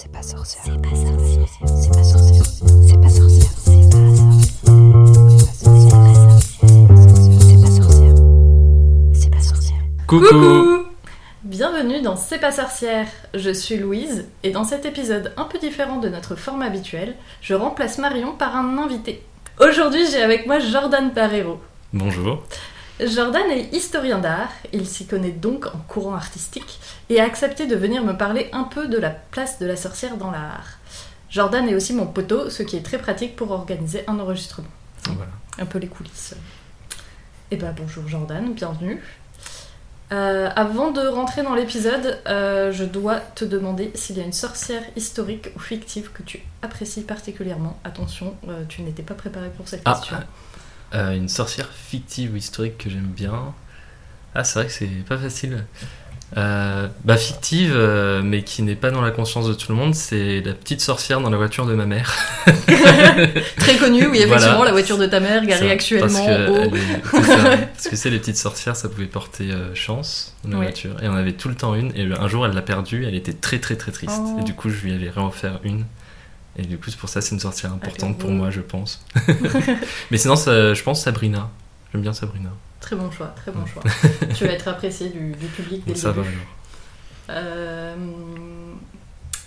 C'est pas sorcière. C'est pas sorcière. C'est pas sorcière. C'est pas sorcière. C'est pas sorcière. C'est pas sorcière. C'est pas sorcière. Coucou, Bienvenue dans C'est pas sorcière. Je suis Louise et dans cet épisode un peu différent de notre format habituel, je remplace Marion par un invité. Aujourd'hui, j'ai avec moi Jordan Barrero. Bonjour. Jordan est historien d'art, il s'y connaît donc en courant artistique et a accepté de venir me parler un peu de la place de la sorcière dans l'art. Jordan est aussi mon poteau, ce qui est très pratique pour organiser un enregistrement. Voilà. Un peu les coulisses. Eh ben bonjour Jordan, bienvenue. Euh, avant de rentrer dans l'épisode, euh, je dois te demander s'il y a une sorcière historique ou fictive que tu apprécies particulièrement. Attention, euh, tu n'étais pas préparé pour cette Ah, question. Euh, une sorcière fictive ou historique que j'aime bien. Ah, c'est vrai que c'est pas facile. Euh, bah, fictive, euh, mais qui n'est pas dans la conscience de tout le monde, c'est la petite sorcière dans la voiture de ma mère. Très connu, oui, effectivement, Voilà. la voiture de ta mère garée Ça, actuellement Parce que, au... c'est ça. les petites sorcières, ça pouvait porter euh, chance dans la Ouais. voiture. Et on avait tout le temps une. Et un jour, elle l'a perdue. Elle était très très très triste. Oh. Et du coup, je lui avais réoffert une. Et du coup, c'est pour ça, c'est une sorcière importante pour moi, je pense. mais sinon, ça- je pense Sabrina. J'aime bien Sabrina. Très bon choix, très bon choix. tu vas être apprécié du, du public dès ça va début. alors. Euh,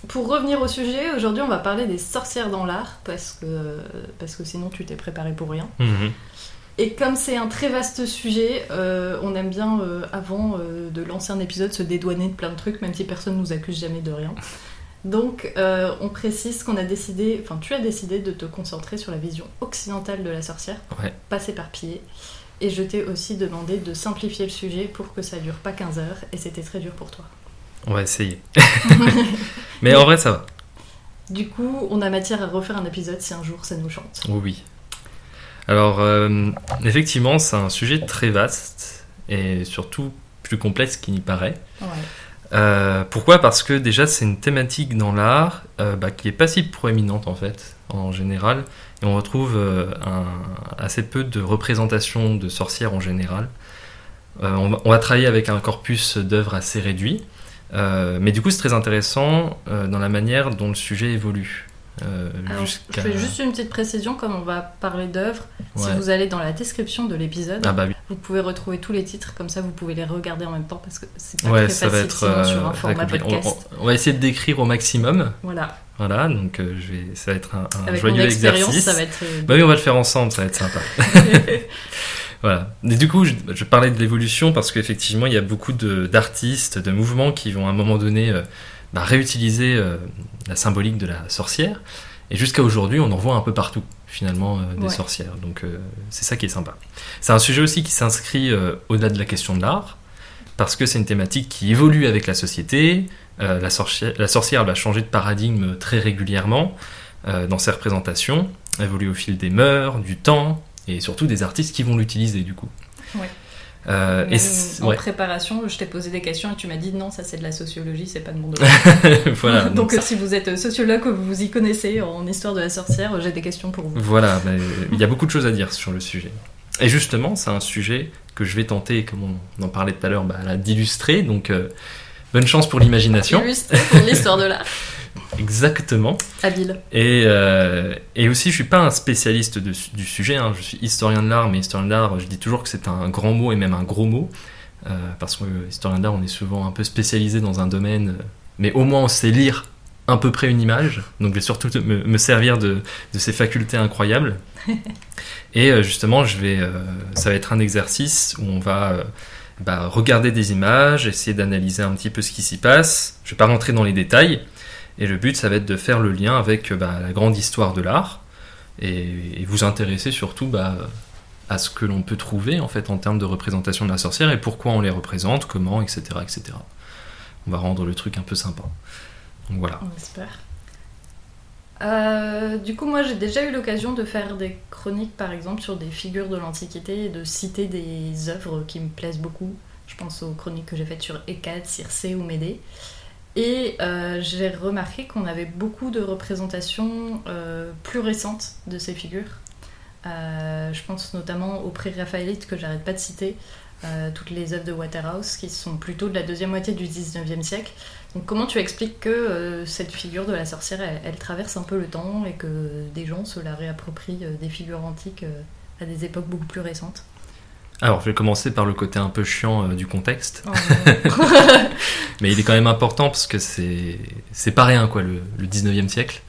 pour revenir au sujet, aujourd'hui on va parler des sorcières dans l'art parce que, parce que sinon tu t'es préparé pour rien. Mhm. Et comme c'est un très vaste sujet, euh, on aime bien euh, avant euh, de lancer un épisode se dédouaner de plein de trucs, même si personne nous accuse jamais de rien. Donc euh, on précise qu'on a décidé, enfin tu as décidé de te concentrer sur la vision occidentale de la sorcière, Ouais. pas s'éparpiller. Et je t'ai aussi demandé de simplifier le sujet pour que ça dure pas 15 heures, et c'était très dur pour toi. On va essayer. Mais en vrai, ça va. Du coup, on a matière à refaire un épisode si un jour ça nous chante. Oui, oui. Alors, euh, effectivement, c'est un sujet très vaste et surtout plus complexe qu'il n'y paraît. Ouais. Euh, pourquoi? Parce que déjà, c'est une thématique dans l'art euh, bah, qui est pas si proéminente en fait, en général. Et on retrouve euh, assez peu de représentations de sorcières en général. On, va, on va travailler avec un corpus d'œuvres assez réduit. Mais du coup, c'est très intéressant dans la manière dont le sujet évolue. Euh, Alors, je fais juste une petite précision, comme on va parler d'œuvres. Si vous allez dans la description de l'épisode, Ah bah oui. vous pouvez retrouver tous les titres, comme ça vous pouvez les regarder en même temps parce que c'est pas Ouais, très ça va facile être sinon euh, sur un format. On- podcast. On, on va essayer de décrire au maximum. Voilà, Voilà, donc euh, je vais, ça va être un, un avec joyeux exercice. ça va être. euh, Bah oui, on va le faire ensemble, ça va être sympa. Voilà. Et du coup, je, je parlais de l'évolution parce qu'effectivement, il y a beaucoup de- d'artistes, de, mouvements qui vont à un moment donné euh, bah, réutiliser euh, la symbolique de la sorcière. Et jusqu'à aujourd'hui, on en voit un peu partout, finalement, euh, des Ouais. sorcières. Donc euh, c'est ça qui est sympa. C'est un sujet aussi qui s'inscrit euh, au-delà de la question de l'art, parce que c'est une thématique qui évolue avec la société. La, sorcière, la sorcière va changer de paradigme très régulièrement dans ses représentations, évolue au fil des mœurs, du temps, et surtout des artistes qui vont l'utiliser du coup. Ouais. Euh, et en ouais. préparation, je t'ai posé des questions et tu m'as dit non, ça c'est de la sociologie, c'est pas de mon domaine. voilà. donc donc, si vous êtes sociologue, vous vous y connaissez en histoire de la sorcière, j'ai des questions pour vous. voilà, mais il y a beaucoup de choses à dire sur le sujet. Et justement, c'est un sujet que je vais tenter, comme on en parlait tout à l'heure, bah, d'illustrer. Donc, euh, bonne chance pour l'imagination. Illustré pour l'histoire de l'art. Exactement. Habile. Et, euh, et aussi, je suis pas un spécialiste de- du sujet. hein. Je suis historien de l'art, mais historien de l'art, je dis toujours que c'est un grand mot et même un gros mot. Euh, parce que euh, historien de l'art, on est souvent un peu spécialisé dans un domaine, mais au moins on sait lire à peu près une image. Donc, je vais surtout me, me servir de, de ces facultés incroyables. et justement, je vais, ça va être un exercice où on va bah, regarder des images, essayer d'analyser un petit peu ce qui s'y passe. Je vais pas rentrer dans les détails. Et le but, ça va être de faire le lien avec bah, la grande histoire de l'art et, et vous intéresser surtout bah, à ce que l'on peut trouver en fait en termes de représentation de la sorcière et pourquoi on les représente, comment, etc., etc. On va rendre le truc un peu sympa. Donc voilà. On espère. Euh, du coup, moi j'ai déjà eu l'occasion de faire des chroniques par exemple sur des figures de l'Antiquité et de citer des œuvres qui me plaisent beaucoup. Je pense aux chroniques que j'ai faites sur Hécate, Circé ou Médée. Et euh, j'ai remarqué qu'on avait beaucoup de représentations euh, plus récentes de ces figures. Euh, je pense notamment au pré-raphaélite que j'arrête pas de citer, toutes les œuvres de Waterhouse qui sont plutôt de la deuxième moitié du 19e siècle. Donc comment tu expliques que cette figure de la sorcière, elle, traverse un peu le temps et que des gens se la réapproprient des figures antiques à des époques beaucoup plus récentes? Alors, je vais commencer par le côté un peu chiant euh, du contexte, Oh, mais il est quand même important parce que c'est c'est pas rien, quoi, le, le 19e siècle.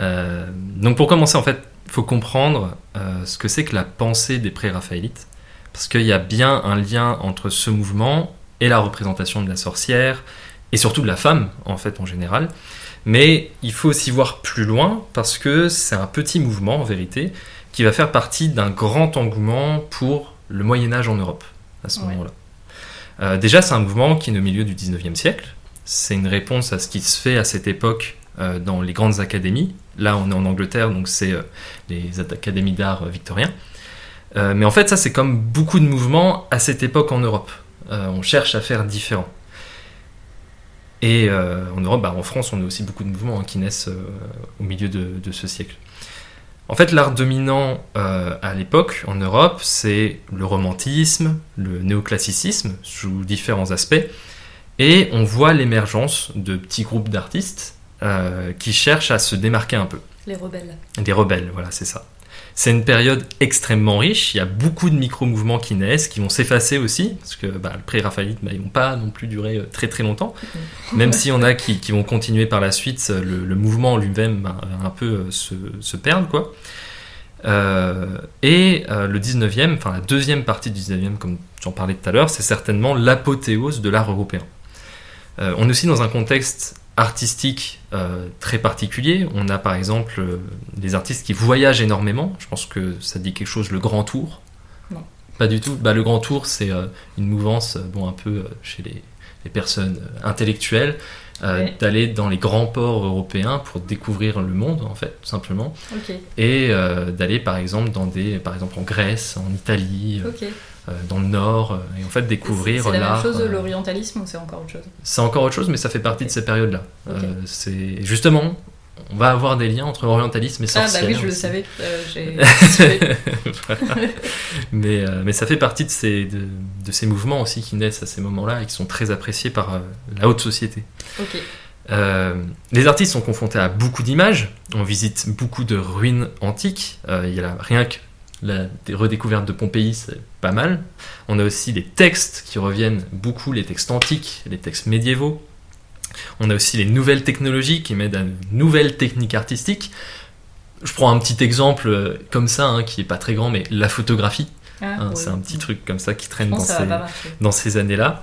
Euh, donc, pour commencer, en fait, il faut comprendre euh, ce que c'est que la pensée des pré-raphaélites, parce qu'il y a bien un lien entre ce mouvement et la représentation de la sorcière, et surtout de la femme, en fait, en général. Mais il faut aussi voir plus loin, parce que c'est un petit mouvement, en vérité, qui va faire partie d'un grand engouement pour le Moyen Âge en Europe, à ce Ouais. moment-là. Euh, déjà, c'est un mouvement qui est au milieu du 19e siècle. C'est une réponse à ce qui se fait à cette époque euh, dans les grandes académies. Là, on est en Angleterre, donc c'est euh, les académies d'art victoriens. Mais en fait, ça, c'est comme beaucoup de mouvements à cette époque en Europe. On cherche à faire différent. Et en Europe, bah, en France, on a aussi beaucoup de mouvements hein, qui naissent au milieu de, de ce siècle. En fait, l'art dominant euh, à l'époque en Europe, c'est le romantisme, le néoclassicisme, sous différents aspects. Et on voit l'émergence de petits groupes d'artistes euh, qui cherchent à se démarquer un peu. Les rebelles. Des rebelles, voilà, c'est ça. C'est une période extrêmement riche, il y a beaucoup de micro-mouvements qui naissent, qui vont s'effacer aussi, parce que bah, le pré-raphaélite, bah, ils vont pas non plus durer euh, très très longtemps, même s'il y en a qui, qui vont continuer par la suite, euh, le, le mouvement en lui-même bah, va un peu euh, se, se perdre, quoi. Euh, et euh, le 19e, enfin la deuxième partie du 19e, comme j'en parlais tout à l'heure, c'est certainement l'apothéose de l'art européen. Euh, on est aussi dans un contexte artistique euh, très particulier. On a par exemple euh, des artistes qui voyagent énormément. Je pense que ça dit quelque chose, le Grand Tour. Non. Pas du tout. Bah, le Grand Tour, c'est euh, une mouvance, bon, un peu chez les, les personnes intellectuelles, d'aller dans les grands ports européens pour découvrir le monde, en fait, tout simplement, et d'aller par exemple dans des, par exemple en Grèce, en Italie, dans le Nord, euh, et en fait découvrir C'est la même chose de euh, l'orientalisme ou c'est encore autre chose? C'est encore autre chose, mais ça fait partie de ces périodes-là. Euh, c'est justement, on va avoir des liens entre orientalisme et Ah sorcière. bah oui, je le savais. euh. Voilà. mais, euh, mais ça fait partie de ces, de, de ces mouvements aussi qui naissent à ces moments-là et qui sont très appréciés par euh, la haute société. Euh, les artistes sont confrontés à beaucoup d'images. On visite beaucoup de ruines antiques. Euh, il y a rien que la des redécouverte de Pompéi, c'est pas mal. On a aussi des textes qui reviennent beaucoup, les textes antiques, les textes médiévaux. On a aussi les nouvelles technologies qui m'aident à de nouvelles techniques artistiques. Je prends un petit exemple euh, comme ça, hein, qui est pas très grand, mais la photographie. Ah, hein, oui. C'est un petit truc comme ça qui traîne dans ces, dans années-là.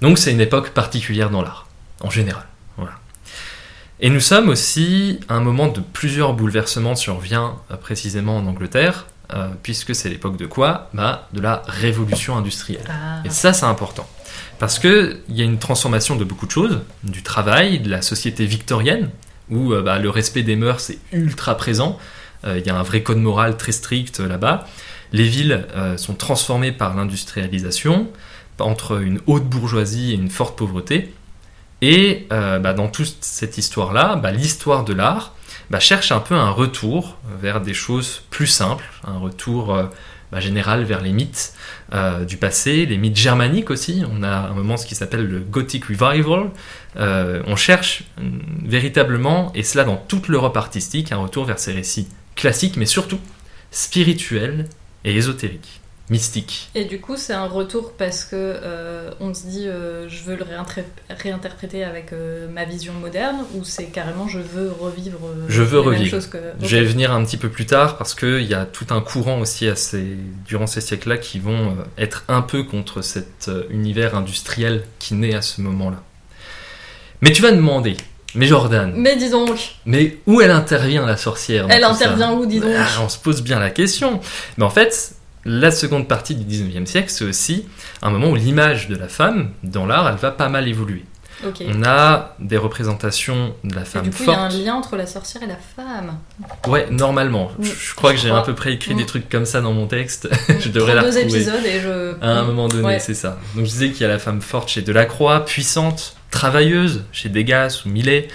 Donc c'est une époque particulière dans l'art, en général. Voilà. Et nous sommes aussi à un moment de plusieurs bouleversements survient euh, précisément en Angleterre, euh, puisque c'est l'époque de quoi bah, De la révolution industrielle. Ah, Et ça, c'est important. Parce qu'il y a une transformation de beaucoup de choses, du travail, de la société victorienne, où euh, bah, le respect des mœurs est ultra présent. Euh, Il y a un vrai code moral très strict là-bas. Les villes sont transformées par l'industrialisation, entre une haute bourgeoisie et une forte pauvreté. Et bah, dans toute cette histoire-là, bah, l'histoire de l'art bah, cherche un peu un retour vers des choses plus simples, un retour euh, bah, général vers les mythes euh, du passé, les mythes germaniques aussi. On a un moment ce qui s'appelle le Gothic Revival. Euh, on cherche euh, véritablement, et cela dans toute l'Europe artistique, un retour vers ces récits classiques, mais surtout spirituels et ésotériques, mystiques. Et du coup, c'est un retour parce que euh, on se dit euh, je veux le réinterpréter avec euh, ma vision moderne ou c'est carrément je veux revivre Je veux revivre. que. Je vais venir un petit peu plus tard parce qu'il y a tout un courant aussi à ces, durant ces siècles-là qui vont être un peu contre cet univers industriel qui naît à ce moment-là. Mais tu vas demander, mais Jordan, Mais dis donc, mais où elle intervient la sorcière elle intervient où, dis donc Ah, On se pose bien la question. Mais en fait, la seconde partie du 19e siècle, c'est aussi un moment où l'image de la femme dans l'art, elle va pas mal évoluer. On a des représentations de la femme du coup, il y a un forte. lien entre la sorcière et la femme. Ouais, normalement. Mm, Je, je crois que j'ai à peu près écrit Mm. des trucs comme ça dans mon texte. Je devrais la deux retrouver. épisodes et je. À un moment donné, Ouais. c'est ça. Donc je disais qu'il y a la femme forte chez Delacroix, puissante, travailleuse chez Degas ou Millet.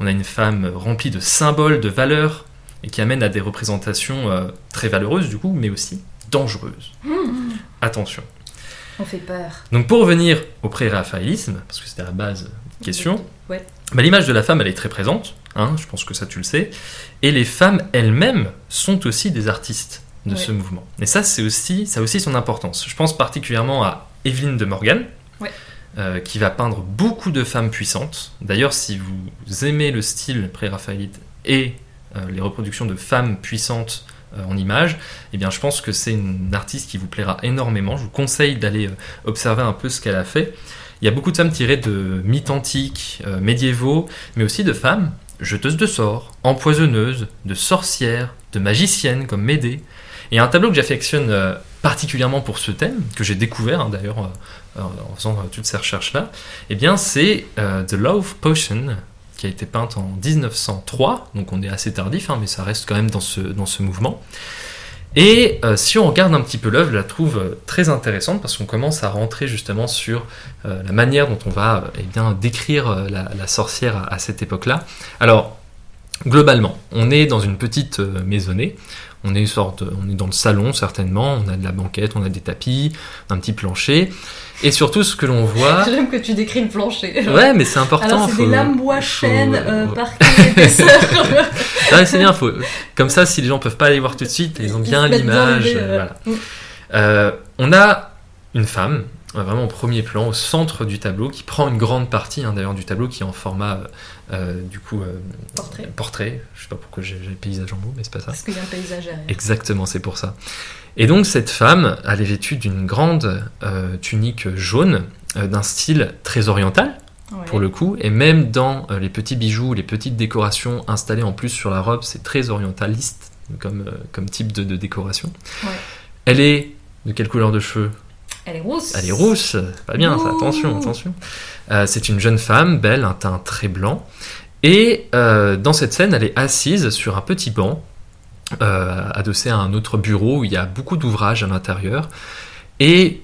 On a une femme remplie de symboles, de valeurs, et qui amène à des représentations euh, très valeureuses du coup, mais aussi dangereuses. Mmh. Attention. On fait peur. Donc pour revenir au pré-raphaélisme, parce que c'était la base de la question, Ouais. bah, l'image de la femme, elle est très présente, hein, je pense que ça tu le sais, et les femmes elles-mêmes sont aussi des artistes de Ouais. ce mouvement. Et ça, c'est aussi, ça a aussi son importance. Je pense particulièrement à Evelyne de Morgan, Ouais. euh, qui va peindre beaucoup de femmes puissantes. D'ailleurs, si vous aimez le style pré-raphaélite et euh, les reproductions de femmes puissantes en images, eh bien, je pense que c'est une artiste qui vous plaira énormément. Je vous conseille d'aller euh, observer un peu ce qu'elle a fait. Il y a beaucoup de femmes tirées de mythes antiques, euh, médiévaux, mais aussi de femmes jeteuses de sorts, empoisonneuses, de sorcières, de magiciennes comme Médée. Et un tableau que j'affectionne euh, particulièrement pour ce thème, que j'ai découvert hein, d'ailleurs euh, en faisant euh, toutes ces recherches-là, eh bien c'est euh, The Love Potion, a été peinte en 1903, donc on est assez tardif, hein, mais ça reste quand même dans ce, dans ce mouvement. Et euh, si on regarde un petit peu l'œuvre, je la trouve euh, très intéressante parce qu'on commence à rentrer justement sur euh, la manière dont on va eh bien, décrire la, sorcière à, à cette époque-là. Alors, globalement, on est dans une petite maisonnée. On est, sorte, on est dans le salon certainement, on a de la banquette, on a des tapis, un petit plancher. Et surtout ce que l'on voit... J'aime que tu décris le plancher. Ouais, mais c'est important. Alors, c'est faut- des lames bois faut- chêne, euh, Ouais, c'est bien, faut... comme ça, si les gens peuvent pas aller voir tout de suite, ils ont bien l'image. euh, euh, voilà. mm. Euh, on a une femme, euh, vraiment au premier plan, au centre du tableau, qui prend une grande partie hein, d'ailleurs du tableau, qui est en format euh, du coup euh, Portrait. portrait. Je sais pas pourquoi j'ai le paysage en mots, mais c'est pas ça. Parce qu'il y a un paysage derrière. Exactement, c'est pour ça. Et donc cette femme, elle est vêtue d'une grande euh, tunique jaune, euh, d'un style très oriental Ouais. pour le coup, et même dans euh, les petits bijoux, les petites décorations installées en plus sur la robe, c'est très orientaliste comme, euh, comme type de, de décoration. Ouais. Elle est de quelle couleur de cheveux? Elle est rousse. Elle est rousse, c'est pas bien ça, attention, attention. Euh, c'est une jeune femme, belle, un teint très blanc, et euh, dans cette scène, elle est assise sur un petit banc, euh, adossé à un autre bureau où il y a beaucoup d'ouvrages à l'intérieur, et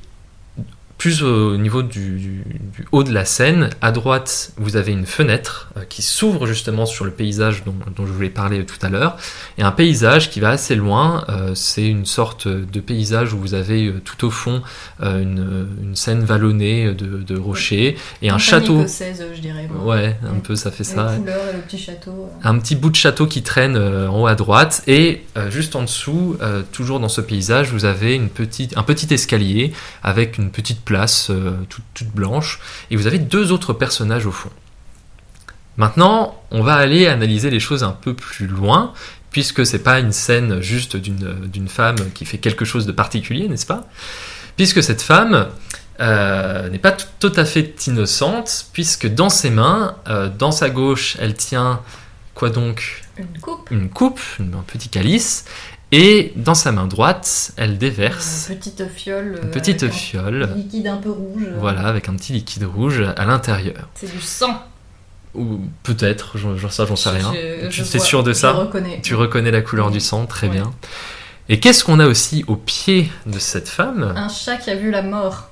plus au niveau du, du- du haut de la scène, à droite, vous avez une fenêtre euh, qui s'ouvre justement sur le paysage dont, dont je voulais parler tout à l'heure, et un paysage qui va assez loin. euh, c'est une sorte de paysage où vous avez euh, tout au fond une, une scène vallonnée de, de rochers et un château. écossaise, je dirais. moi. Ouais, un Ouais. peu ça fait ça. et le petit château. Un petit bout de château qui traîne en haut à droite et euh, juste en dessous, euh, toujours dans ce paysage, vous avez une petite, un petit escalier avec une petite place euh, toute, toute blanche et vous avez deux autres personnages au fond. Maintenant, on va aller analyser les choses un peu plus loin puisque c'est pas une scène juste d'une femme qui fait quelque chose de particulier, n'est-ce pas? Puisque cette femme euh, n'est pas tout, à fait innocente, puisque dans ses mains, euh, dans sa gauche, elle tient quoi donc? Une coupe. Une coupe, un petit calice, et dans sa main droite, elle déverse Une petite fiole. euh, une petite avec un fiole, Liquide un peu rouge. voilà, avec un petit liquide rouge à l'intérieur. C'est du sang. Ou peut-être, j'en j'en- ça j'en sais rien. Je- tu es sûr de je ça reconnais. Tu reconnais la couleur Oui. du sang, très Ouais. bien. Et qu'est-ce qu'on a aussi au pied de cette femme? Un chat qui a vu la mort.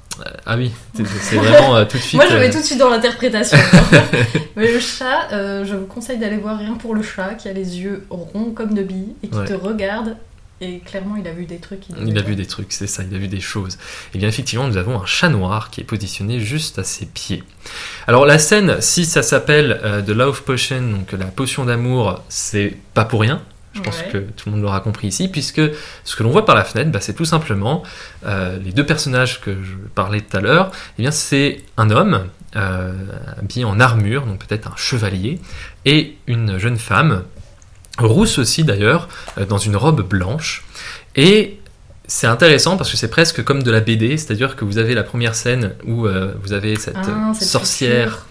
Ah oui, c'est c'est vraiment euh, tout de suite. Moi, je vais euh, tout de suite dans l'interprétation. Mais le chat, euh, je vous conseille d'aller voir rien pour le chat qui a les yeux ronds comme de billes et qui Ouais. te regarde. Et clairement, il a vu des trucs. Il a vu des trucs, c'est ça, il a vu des choses. Et bien effectivement, nous avons un chat noir qui est positionné juste à ses pieds. Alors la scène, si ça s'appelle euh, The Love Potion, donc la potion d'amour, c'est pas pour rien. Je pense que tout le monde l'aura compris ici, puisque ce que l'on voit par la fenêtre, bah, c'est tout simplement euh, les deux personnages que je parlais tout à l'heure. Eh bien, c'est un homme euh, habillé en armure, donc peut-être un chevalier, et une jeune femme, rousse aussi d'ailleurs, euh, dans une robe blanche. Et c'est intéressant parce que c'est presque comme de la BD, c'est-à-dire que vous avez la première scène où euh, vous avez cette Ah, cette sorcière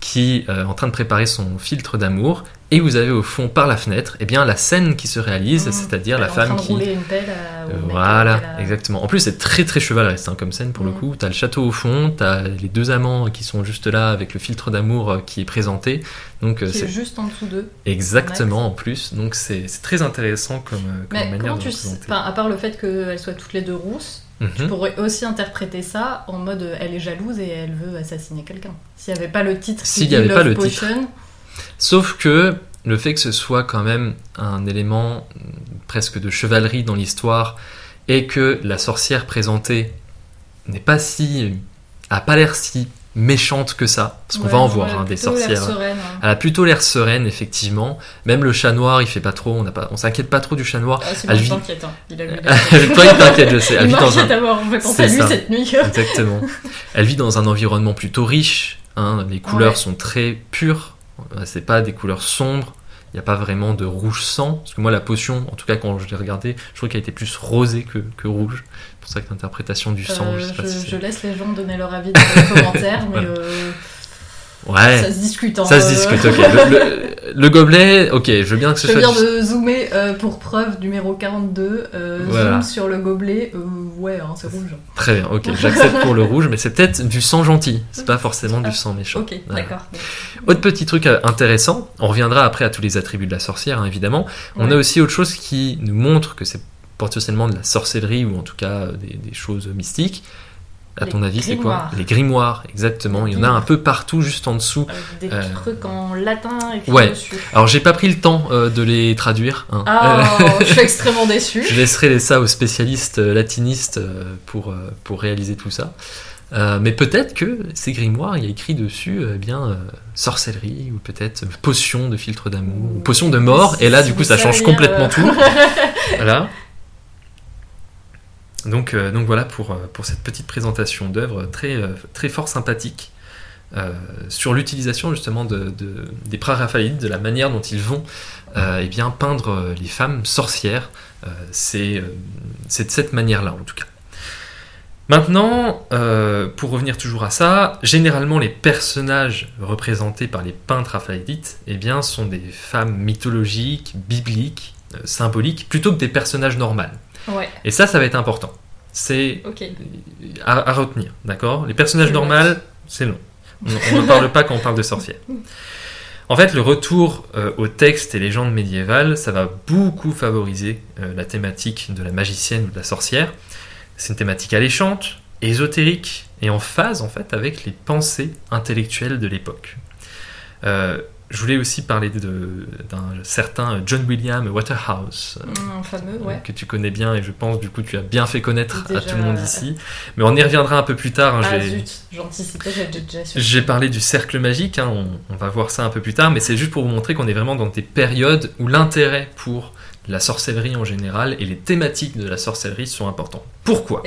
qui euh, est en train de préparer son filtre d'amour, et vous avez au fond par la fenêtre, eh bien la scène qui se réalise, Mmh. c'est-à-dire la femme qui une pelle à- euh, voilà, exactement. En plus, c'est très très chevaleresque hein, comme scène pour le Mm. coup. T'as le château au fond, t'as les deux amants qui sont juste là avec le filtre d'amour euh, qui est présenté. Donc euh, est c'est juste en dessous d'eux. exactement en plus. Donc c'est c'est très intéressant comme, comme Mais manière comment de tu sais. Enfin, à part le fait qu'elles soient toutes les deux rousses, Mhm. tu pourrais aussi interpréter ça en mode elle est jalouse et elle veut assassiner quelqu'un. S'il n'y avait pas le titre, S'il y dit avait pas le titre. Sauf que le fait que ce soit quand même un élément presque de chevalerie dans l'histoire et que la sorcière présentée n'est pas si. a pas l'air si méchante que ça. Parce qu'on Ouais, va en voir hein, des sorcières. sereine, hein. Elle a plutôt l'air sereine, effectivement. Même le chat noir, il fait pas trop. On n'a pas, on s'inquiète pas trop du chat noir. Ah, c'est elle vit- qui t'inquiète, hein. Il a Toi, il t'inquiète, je sais. Elle Il vit dans un. mort, lui cette nuit. Exactement. Elle vit dans un environnement plutôt riche. hein. Les couleurs Ouais. sont très pures. Euh, C'est pas des couleurs sombres. Il n'y a pas vraiment de rouge sang. Parce que moi, la potion, en tout cas, quand je l'ai regardée, je trouve qu'elle était plus rosée que, que rouge. C'est pour ça que l'interprétation du sang, Euh, je sais pas je, si je laisse les gens donner leur avis dans les commentaires, mais Voilà. euh, Ouais, ça se discute. hein, ça se euh. discute, ok. Le, le- le gobelet, ok, je veux bien que ce Je soit viens du- de zoomer euh, pour preuve numéro 42. euh, Voilà. Zoom sur le gobelet. euh, ouais, hein, c'est rouge. Très bien, ok, j'accepte pour le rouge, mais c'est peut-être du sang gentil, c'est pas forcément du sang méchant. Ok, Voilà. d'accord. Autre petit truc intéressant, on reviendra après à tous les attributs de la sorcière, hein, évidemment. On Ouais. a aussi autre chose qui nous montre que c'est potentiellement de la sorcellerie ou en tout cas des, des choses mystiques. À Les ton avis, c'est quoi. Les grimoires, exactement. Il y en a un peu partout, juste en dessous. Avec des Euh, trucs en latin écrits ouais. dessus. Alors, j'ai pas pris le temps euh, de les traduire. hein. Ah, Euh, je suis extrêmement déçue. Je laisserai ça aux spécialistes euh, latinistes euh, pour, euh, pour réaliser tout ça. Euh, mais peut-être que ces grimoires, il y a écrit dessus euh, eh bien euh, sorcellerie ou peut-être euh, potion de filtre d'amour ou potion de mort. Et là, du coup, ça change complètement tout. Voilà. Donc, euh, donc voilà pour, euh, pour cette petite présentation d'œuvre très, euh, très fort sympathique sur l'utilisation justement de, de- des de la manière dont ils vont eh peindre les femmes sorcières. C'est de cette manière-là en tout cas. Maintenant, pour revenir toujours à ça, généralement les personnages représentés par les peintres raphaélites eh bien, sont des femmes mythologiques, bibliques, symboliques, plutôt que des personnages normaux. Ouais, Et ça, ça va être important. C'est à, à retenir, d'accord? Les personnages normaux, c'est. On on ne parle pas quand on parle de sorcières. En fait, le retour euh, aux textes et légendes médiévales, ça va beaucoup favoriser euh, la thématique de la magicienne ou de la sorcière. C'est une thématique alléchante, ésotérique et en phase en fait avec les pensées intellectuelles de l'époque. Euh, je voulais aussi parler d'un certain John William Waterhouse, euh, Hum, fameux, ouais. que tu connais bien et je pense du coup tu as bien fait connaître à tout le monde ici. Mais on y reviendra un peu plus tard. hein, Ah j'ai- zut, j'anticipais, parlé du cercle magique, hein, on, on va voir ça un peu plus tard, mais c'est juste pour vous montrer qu'on est vraiment dans des périodes où l'intérêt pour la sorcellerie en général et les thématiques de la sorcellerie sont importants. Pourquoi?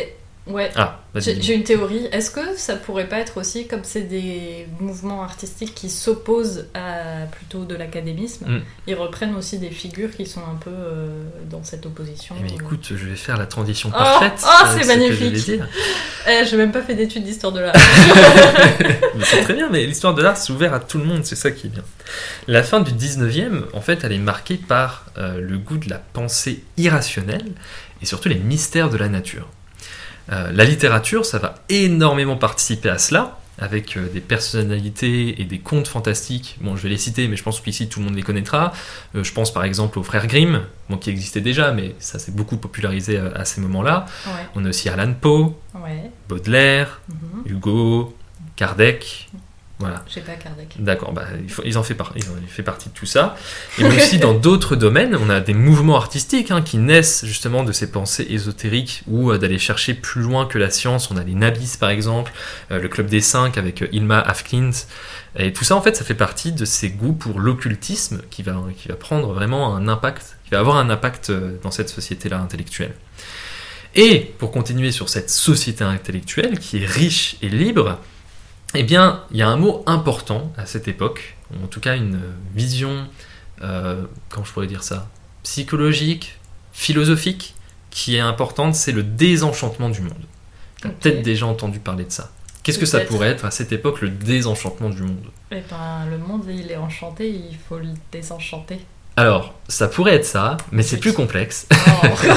Ouais, Ah. J'ai une théorie. Est-ce que ça pourrait pas être aussi, comme c'est des mouvements artistiques qui s'opposent à plutôt de l'académisme, Mm. ils reprennent aussi des figures qui sont un peu euh, dans cette opposition? Eh bien, écoute, je vais faire la transition Oh, parfaite. oh, avec c'est ce que je magnifique. dire. Eh, j'ai même pas fait d'études d'histoire de l'art. Mais c'est très bien, mais l'histoire de l'art, c'est ouvert à tout le monde, c'est ça qui est bien. La fin du 19e, en fait, elle est marquée par euh, le goût de la pensée irrationnelle et surtout les mystères de la nature. Euh, la littérature, ça va énormément participer à cela, avec euh, des personnalités et des contes fantastiques. Bon, je vais les citer, mais je pense qu'ici tout le monde les connaîtra. Euh, je pense par exemple aux frères Grimm, bon, qui existaient déjà, mais ça s'est beaucoup popularisé à ces moments-là. ouais, On a aussi Alan Poe, ouais. Baudelaire, mhm. Hugo, Kardec. Voilà. Je sais pas, Kardec. D'accord, bah, il faut- ils, en fait par- ont fait partie de tout ça. Et mais aussi dans d'autres domaines, on a des mouvements artistiques hein, qui naissent justement de ces pensées ésotériques ou euh, d'aller chercher plus loin que la science. On a les Nabis par exemple, euh, le Club des Cinq avec euh, Ilma Afklint. Et tout ça en fait, ça fait partie de ces goûts pour l'occultisme qui va, qui va prendre vraiment un impact, qui va avoir un impact dans cette société-là intellectuelle. Et pour continuer sur cette société intellectuelle qui est riche et libre, eh bien, il y a un mot important à cette époque, en tout cas une vision, euh, comment je pourrais dire ça, psychologique, philosophique, qui est importante, c'est le désenchantement du monde. Tu as Ok. peut-être déjà entendu parler de ça. Qu'est-ce que ça pourrait être à cette époque, le désenchantement du monde? Eh ben, le monde, il est enchanté, il faut le désenchanter. Alors, ça pourrait être ça, mais c'est plus complexe. Oh.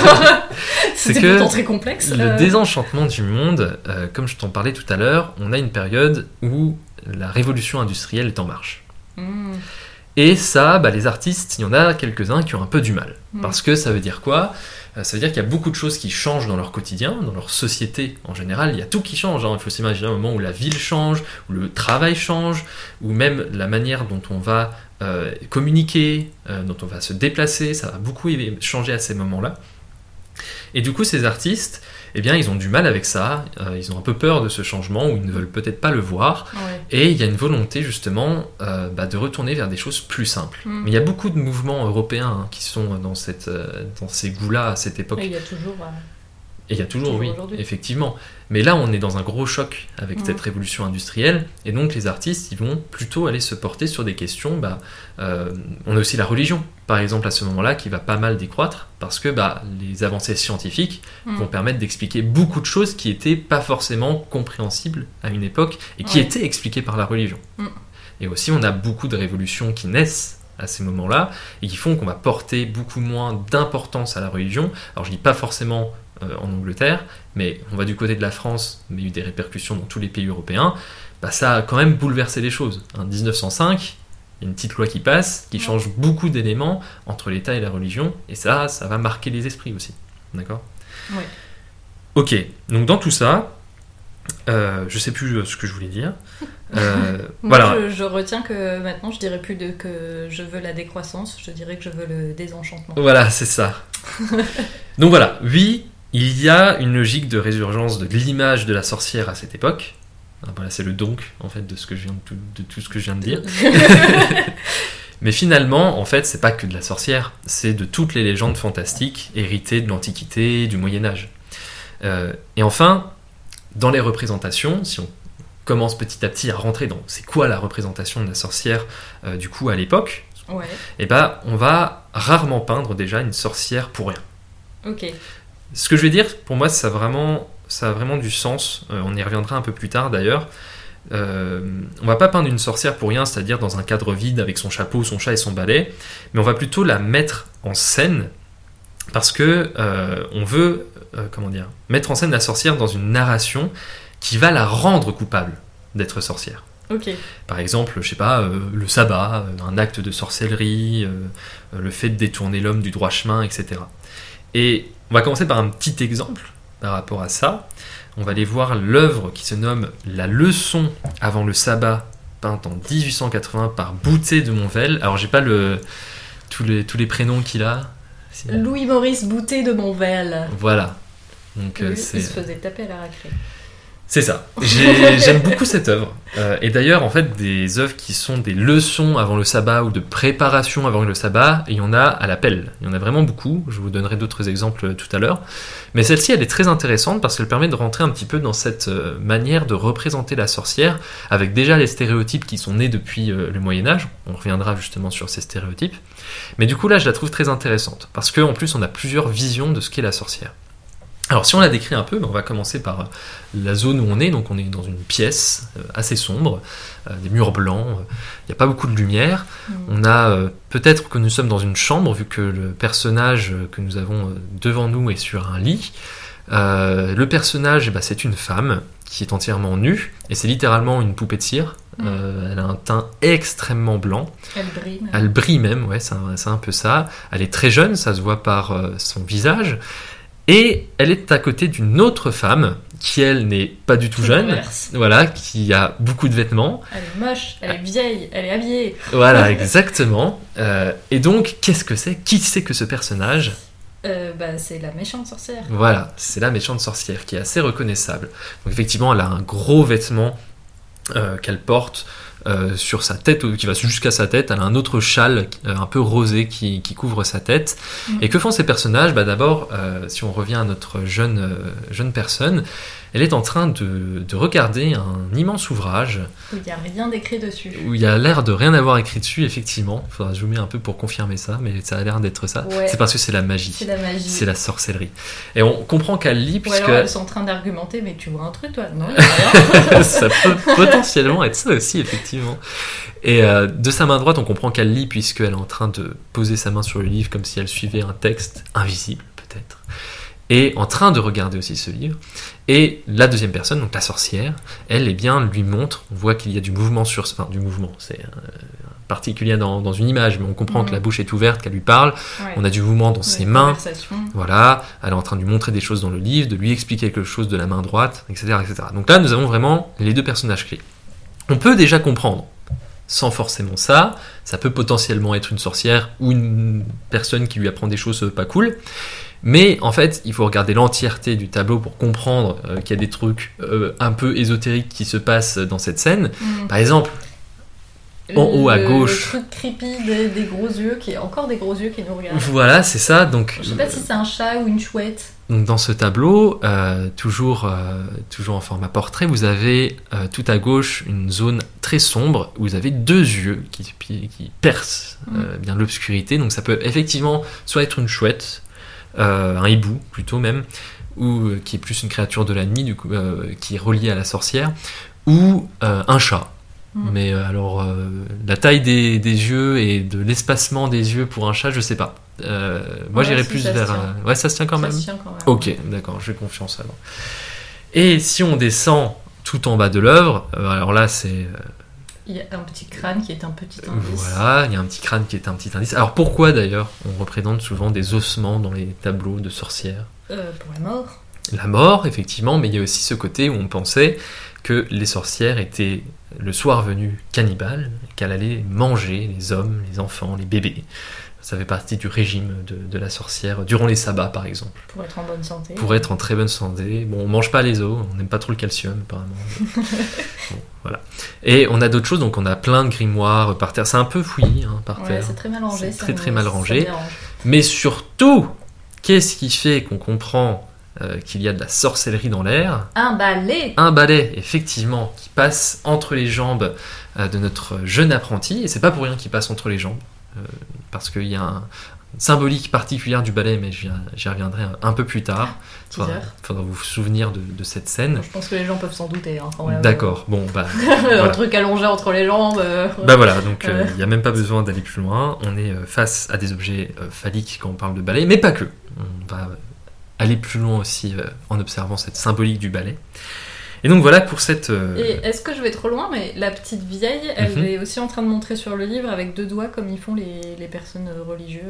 C'est que très complexe. Le euh. désenchantement du monde, euh, comme je t'en parlais tout à l'heure, on a une période où la révolution industrielle est en marche. Hmm. Et ça, bah, les artistes, il y en a quelques-uns qui ont un peu du mal. Mm. Parce que ça veut dire quoi? Euh, Ça veut dire qu'il y a beaucoup de choses qui changent dans leur quotidien, dans leur société en général. Il y a tout qui change. hein. Il faut s'imaginer un moment où la ville change, où le travail change, ou même la manière dont on va euh, communiquer, euh, dont on va se déplacer. Ça va beaucoup changer à ces moments-là. Et du coup, ces artistes, eh bien ils ont du mal avec ça, euh, ils ont un peu peur de ce changement ou ils ne veulent peut-être pas le voir. Ouais. Et il y a une volonté justement euh, bah, de retourner vers des choses plus simples. Mm. Mais il y a beaucoup de mouvements européens hein, qui sont dans, cette, euh, dans ces goûts-là à cette époque. Et il y a toujours. Et il y a toujours, oui, effectivement. Mais là, on est dans un gros choc avec cette révolution industrielle, et donc les artistes, ils vont plutôt aller se porter sur des questions. Bah, euh, on a aussi la religion, par exemple, à ce moment-là, qui va pas mal décroître, parce que bah, les avancées scientifiques Mm. vont permettre d'expliquer beaucoup de choses qui n'étaient pas forcément compréhensibles à une époque, et qui Ouais. étaient expliquées par la religion. Mm. Et aussi, on a beaucoup de révolutions qui naissent à ces moments-là, et qui font qu'on va porter beaucoup moins d'importance à la religion. Alors, je dis pas forcément euh, en Angleterre, mais on va du côté de la France, mais il y a eu des répercussions dans tous les pays européens, bah, ça a quand même bouleversé les choses. En 1905, il y a une petite loi qui passe, qui change beaucoup d'éléments entre l'État et la religion, et ça, ça va marquer les esprits aussi. D'accord? Ouais. Ok, donc dans tout ça, euh, je sais plus euh, ce que je voulais dire. Euh, Moi, voilà. je, je retiens que maintenant, je dirais plus de, que je veux la décroissance, je dirais que je veux le désenchantement. Voilà, c'est ça. Donc voilà, oui, il y a une logique de résurgence de l'image de la sorcière à cette époque. Ah, Voilà, c'est le donc en fait de ce que je viens de tout, de tout ce que je viens de dire. Mais finalement, en fait, c'est pas que de la sorcière, c'est de toutes les légendes fantastiques héritées de l'Antiquité, du Moyen Âge. Euh, et enfin, dans les représentations, si on commence petit à petit à rentrer dans c'est quoi la représentation de la sorcière euh, du coup à l'époque, ouais, eh ben, on va rarement peindre déjà une sorcière pour rien. ok. Ce que je vais dire, pour moi, ça a vraiment, ça a vraiment du sens. Euh, on y reviendra un peu plus tard d'ailleurs. Euh, on va pas peindre une sorcière pour rien, c'est-à-dire dans un cadre vide avec son chapeau, son chat et son balai, mais on va plutôt la mettre en scène parce que euh, on veut, euh, comment dire, mettre en scène la sorcière dans une narration qui va la rendre coupable d'être sorcière. Ok, Par exemple, je sais pas, euh, le sabbat, un acte de sorcellerie, euh, le fait de détourner l'homme du droit chemin, etc. Et on va commencer par un petit exemple par rapport à ça. On va aller voir l'œuvre qui se nomme La leçon avant le sabbat, peinte en 1880 par Boutet de Monvel. Alors j'ai pas le, tous, les, tous les prénoms qu'il a. Louis-Maurice Boutet de Monvel. Voilà. Donc euh, Lui, il se faisait taper à la récré. C'est ça. J'ai- J'aime beaucoup cette œuvre. Euh, et d'ailleurs, en fait, des œuvres qui sont des leçons avant le sabbat ou de préparation avant le sabbat, il y en a à l'appel. Il y en a vraiment beaucoup. Je vous donnerai d'autres exemples tout à l'heure. Mais celle-ci, elle est très intéressante parce qu'elle permet de rentrer un petit peu dans cette euh, manière de représenter la sorcière, avec déjà les stéréotypes qui sont nés depuis euh, le Moyen Âge. On reviendra justement sur ces stéréotypes. Mais du coup, là, je la trouve très intéressante parce qu'en plus, on a plusieurs visions de ce qu'est la sorcière. Alors si on la décrit un peu, on va commencer par euh, la zone où on est. Donc on est dans une pièce euh, assez sombre, euh, des murs blancs, il n'y a pas beaucoup de lumière. Mm. On a peut-être que nous sommes dans une chambre vu que le personnage que nous avons devant nous est sur un lit. Euh, le personnage, eh ben, c'est une femme qui est entièrement nue et c'est littéralement une poupée de cire. Mm. Euh, elle a un teint extrêmement blanc. Elle brille. même. Elle brille même, ouais, c'est un, peu ça. Elle est très jeune, ça se voit par son visage. Et elle est à côté d'une autre femme qui, elle, n'est pas du tout jeune. Voilà, qui a beaucoup de vêtements. Elle est moche, elle est vieille, elle est habillée. Voilà, exactement. Euh, et donc, qu'est-ce que c'est? Qui c'est que ce personnage? Euh, bah, c'est la méchante sorcière. Voilà, c'est la méchante sorcière qui est assez reconnaissable. Donc effectivement, elle a un gros vêtement euh, qu'elle porte euh, sur sa tête, qui va jusqu'à sa tête. Elle a un autre châle euh, un peu rosé qui, qui couvre sa tête. Mhm. Et que font ces personnages? Bah, D'abord, euh, si on revient à notre jeune, jeune personne, elle est en train de, de regarder un immense ouvrage Où il n'y a rien d'écrit dessus. où il y a l'air de rien avoir écrit dessus, effectivement. Il faudra zoomer un peu pour confirmer ça, mais ça a l'air d'être ça. Ouais. C'est parce que c'est la magie. C'est la magie. C'est la sorcellerie. Et on comprend qu'elle lit Ou puisque alors elles sont en train d'argumenter, mais tu vois un truc toi Non, ça peut potentiellement être ça aussi, effectivement. Et euh, de sa main droite, on comprend qu'elle lit puisqu'elle est en train de poser sa main sur le livre comme si elle suivait un texte invisible, peut-être. Et en train de regarder aussi ce livre. Et la deuxième personne, donc la sorcière, elle, eh bien, lui montre, on voit qu'il y a du mouvement sur... Enfin, du mouvement, c'est euh, particulier dans, dans une image, mais on comprend Mhm. que la bouche est ouverte, qu'elle lui parle. Ouais. On a du mouvement dans ses mains. Voilà, elle est en train de lui montrer des choses dans le livre, de lui expliquer quelque chose de la main droite, etc. etc. Donc là, nous avons vraiment les deux personnages clés. On peut déjà comprendre, sans forcément ça, ça peut potentiellement être une sorcière ou une personne qui lui apprend des choses pas cool, Mais en fait, il faut regarder l'entièreté du tableau pour comprendre euh, qu'il y a des trucs euh, un peu ésotériques qui se passent dans cette scène. Mm. Par exemple, en haut à Le gauche. truc creepy des, des gros yeux, qui est encore des gros yeux qui nous regardent. voilà, c'est ça. Donc, Je sais pas si c'est un chat ou une chouette. Donc dans ce tableau, euh, toujours, euh, toujours en format portrait, vous avez euh, tout à gauche une zone très sombre où vous avez deux yeux qui, qui percent euh, bien l'obscurité. Donc ça peut effectivement soit être une chouette, euh, un hibou plutôt même, ou euh, qui est plus une créature de la nuit, du coup, euh, qui est reliée à la sorcière, ou un chat. Mm. Mais alors, la taille des, des yeux et de l'espacement des yeux pour un chat, je sais pas. Moi, Ouais, j'irais si, plus vers. Ouais, ça se tient quand Ça même. se tient quand même. Ok, d'accord, j'ai confiance alors. Et si on descend tout en bas de l'œuvre, alors là c'est Il y a un petit crâne qui est un petit indice. voilà, il y a un petit crâne qui est un petit indice. Alors pourquoi d'ailleurs on représente souvent des ossements dans les tableaux de sorcières? Euh, pour la mort. La mort, effectivement, mais il y a aussi ce côté où on pensait que les sorcières étaient le soir venu cannibales, qu'elles allaient manger les hommes, les enfants, les bébés. Ça fait partie du régime de, de la sorcière durant les sabbats par exemple. Pour être en bonne santé. pour être en très bonne santé. Bon, on mange pas les os, on n'aime pas trop le calcium apparemment. Bon, voilà. Et on a d'autres choses, donc on a plein de grimoires par terre. C'est un peu fouillis hein, par Ouais, terre. c'est très mal rangé. C'est très, très mal rangé. Mais surtout, qu'est-ce qui fait qu'on comprend euh, qu'il y a de la sorcellerie dans l'air? Un balai Un balai, effectivement, qui passe entre les jambes euh, de notre jeune apprenti. Et c'est pas pour rien qu'il passe entre les jambes, parce qu'il y a un, une symbolique particulière du balai, mais j'y reviendrai un, un peu plus tard. Il faudra, vous souvenir de, de cette scène. Je pense que les gens peuvent s'en douter. Hein. D'accord, bon, bah, un Voilà. truc allongé entre les jambes. euh, bah voilà, donc Euh. il n'y a même pas besoin d'aller plus loin. On est euh, face à des objets euh, phalliques quand on parle de balai, mais pas que. On va euh, aller plus loin aussi euh, en observant cette symbolique du balai. Et donc voilà pour cette. euh, Et est-ce que je vais trop loin Mais la petite vieille, elle Mhm. est aussi en train de montrer sur le livre avec deux doigts comme ils font les, les personnes euh, religieuses.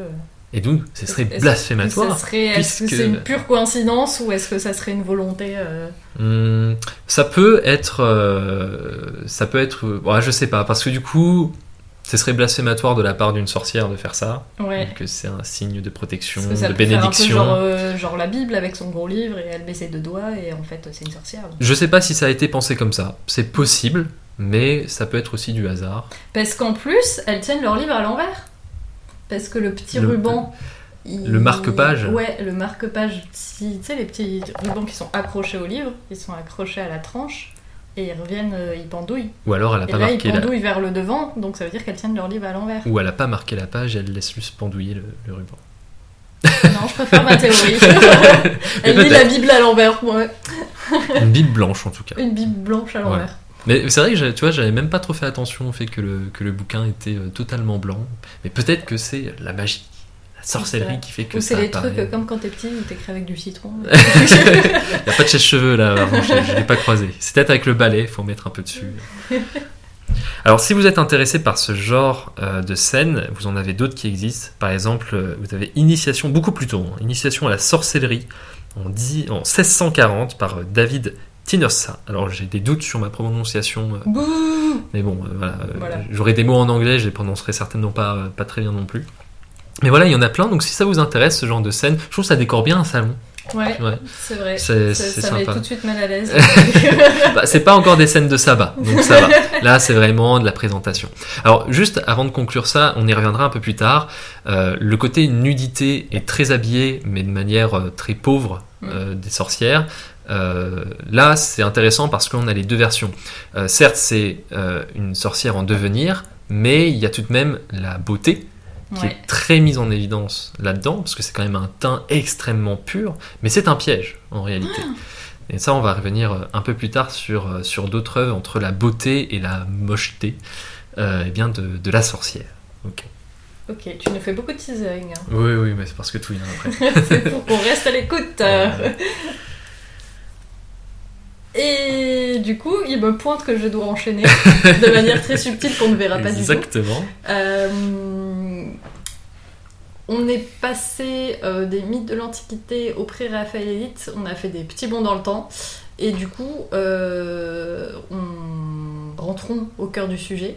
Et donc, ce serait Est-ce- blasphématoire. Est-ce que c'est une pure coïncidence ou est-ce que ça serait une volonté euh, Hum, ça peut être, euh, ça peut être, euh, ouais, je sais pas, parce que du coup, ce serait blasphématoire de la part d'une sorcière de faire ça, Ouais. que c'est un signe de protection, ça de faire un peu bénédiction. genre, euh, genre la Bible avec son gros livre et elle met ses deux doigts et en fait c'est une sorcière. donc. Je sais pas si ça a été pensé comme ça, c'est possible, mais ça peut être aussi du hasard. Parce qu'en plus, elles tiennent leur livre à l'envers. Parce que le petit Le- ruban. il- le marque-page Ouais, le marque-page. si- Tu sais, les petits rubans qui sont accrochés au livre, ils sont accrochés à la tranche et ils reviennent, euh, ils pendouillent. Ou alors elle a Et pas là, ils marqué la... pendouillent vers le devant, donc ça veut dire qu'elles tiennent leur livre à l'envers. ou elle a pas marqué la page, et elle laisse juste pendouiller le, le ruban. non, je préfère ma théorie. Elle lit la Bible à l'envers, ouais. Une bible blanche en tout cas. Une Bible blanche à l'envers. Mais c'est vrai que tu vois, j'avais même pas trop fait attention au fait que le, que le bouquin était euh, totalement blanc. Mais peut-être que c'est la magie, sorcellerie qui fait que Ou c'est les apparaît. trucs comme quand t'es petit où t'écris avec du citron. Il n'y a pas de sèche-cheveux là, vraiment, je ne l'ai pas croisé. C'est peut-être avec le balai, faut mettre un peu dessus. Alors, si vous êtes intéressé par ce genre euh, de scène, vous en avez d'autres qui existent. Par exemple, euh, vous avez Initiation, beaucoup plus tôt, hein, Initiation à la sorcellerie, en, dix- en 1640 par euh, David Tinersa. Alors, j'ai des doutes sur ma prononciation, mais bon, voilà, Voilà. j'aurai des mots en anglais, je les prononcerai certainement pas, pas très bien non plus. Mais voilà, il y en a plein, donc si ça vous intéresse, ce genre de scène, je trouve que ça décore bien un salon. Ouais, Ouais. c'est vrai. C'est- Ça, ça met tout de suite mal à l'aise. Bah, c'est pas encore des scènes de sabbat, donc ça va. Là, c'est vraiment de la présentation. Alors, juste avant de conclure ça, on y reviendra un peu plus tard. Euh, le côté nudité est très habillé, mais de manière euh, très pauvre euh, des sorcières. Là, c'est intéressant parce qu'on a les deux versions. Certes, c'est une sorcière en devenir, mais il y a tout de même la beauté qui Ouais. est très mise en évidence là-dedans, parce que c'est quand même un teint extrêmement pur, mais c'est un piège en réalité. Et ça, on va revenir euh, un peu plus tard sur, euh, sur d'autres œuvres entre la beauté et la mocheté euh, eh bien de, de la sorcière. Ok. Ok, tu nous fais beaucoup de teasing. hein. Oui, oui, mais c'est parce que tout vient après. C'est pour qu'on reste à l'écoute. Et du coup, il me pointe que je dois enchaîner de manière très subtile qu'on ne verra pas du tout. Exactement. Euh, on est passé euh, des mythes de l'Antiquité au pré-raphaélite, on a fait des petits bonds dans le temps, et du coup, euh, on rentrons au cœur du sujet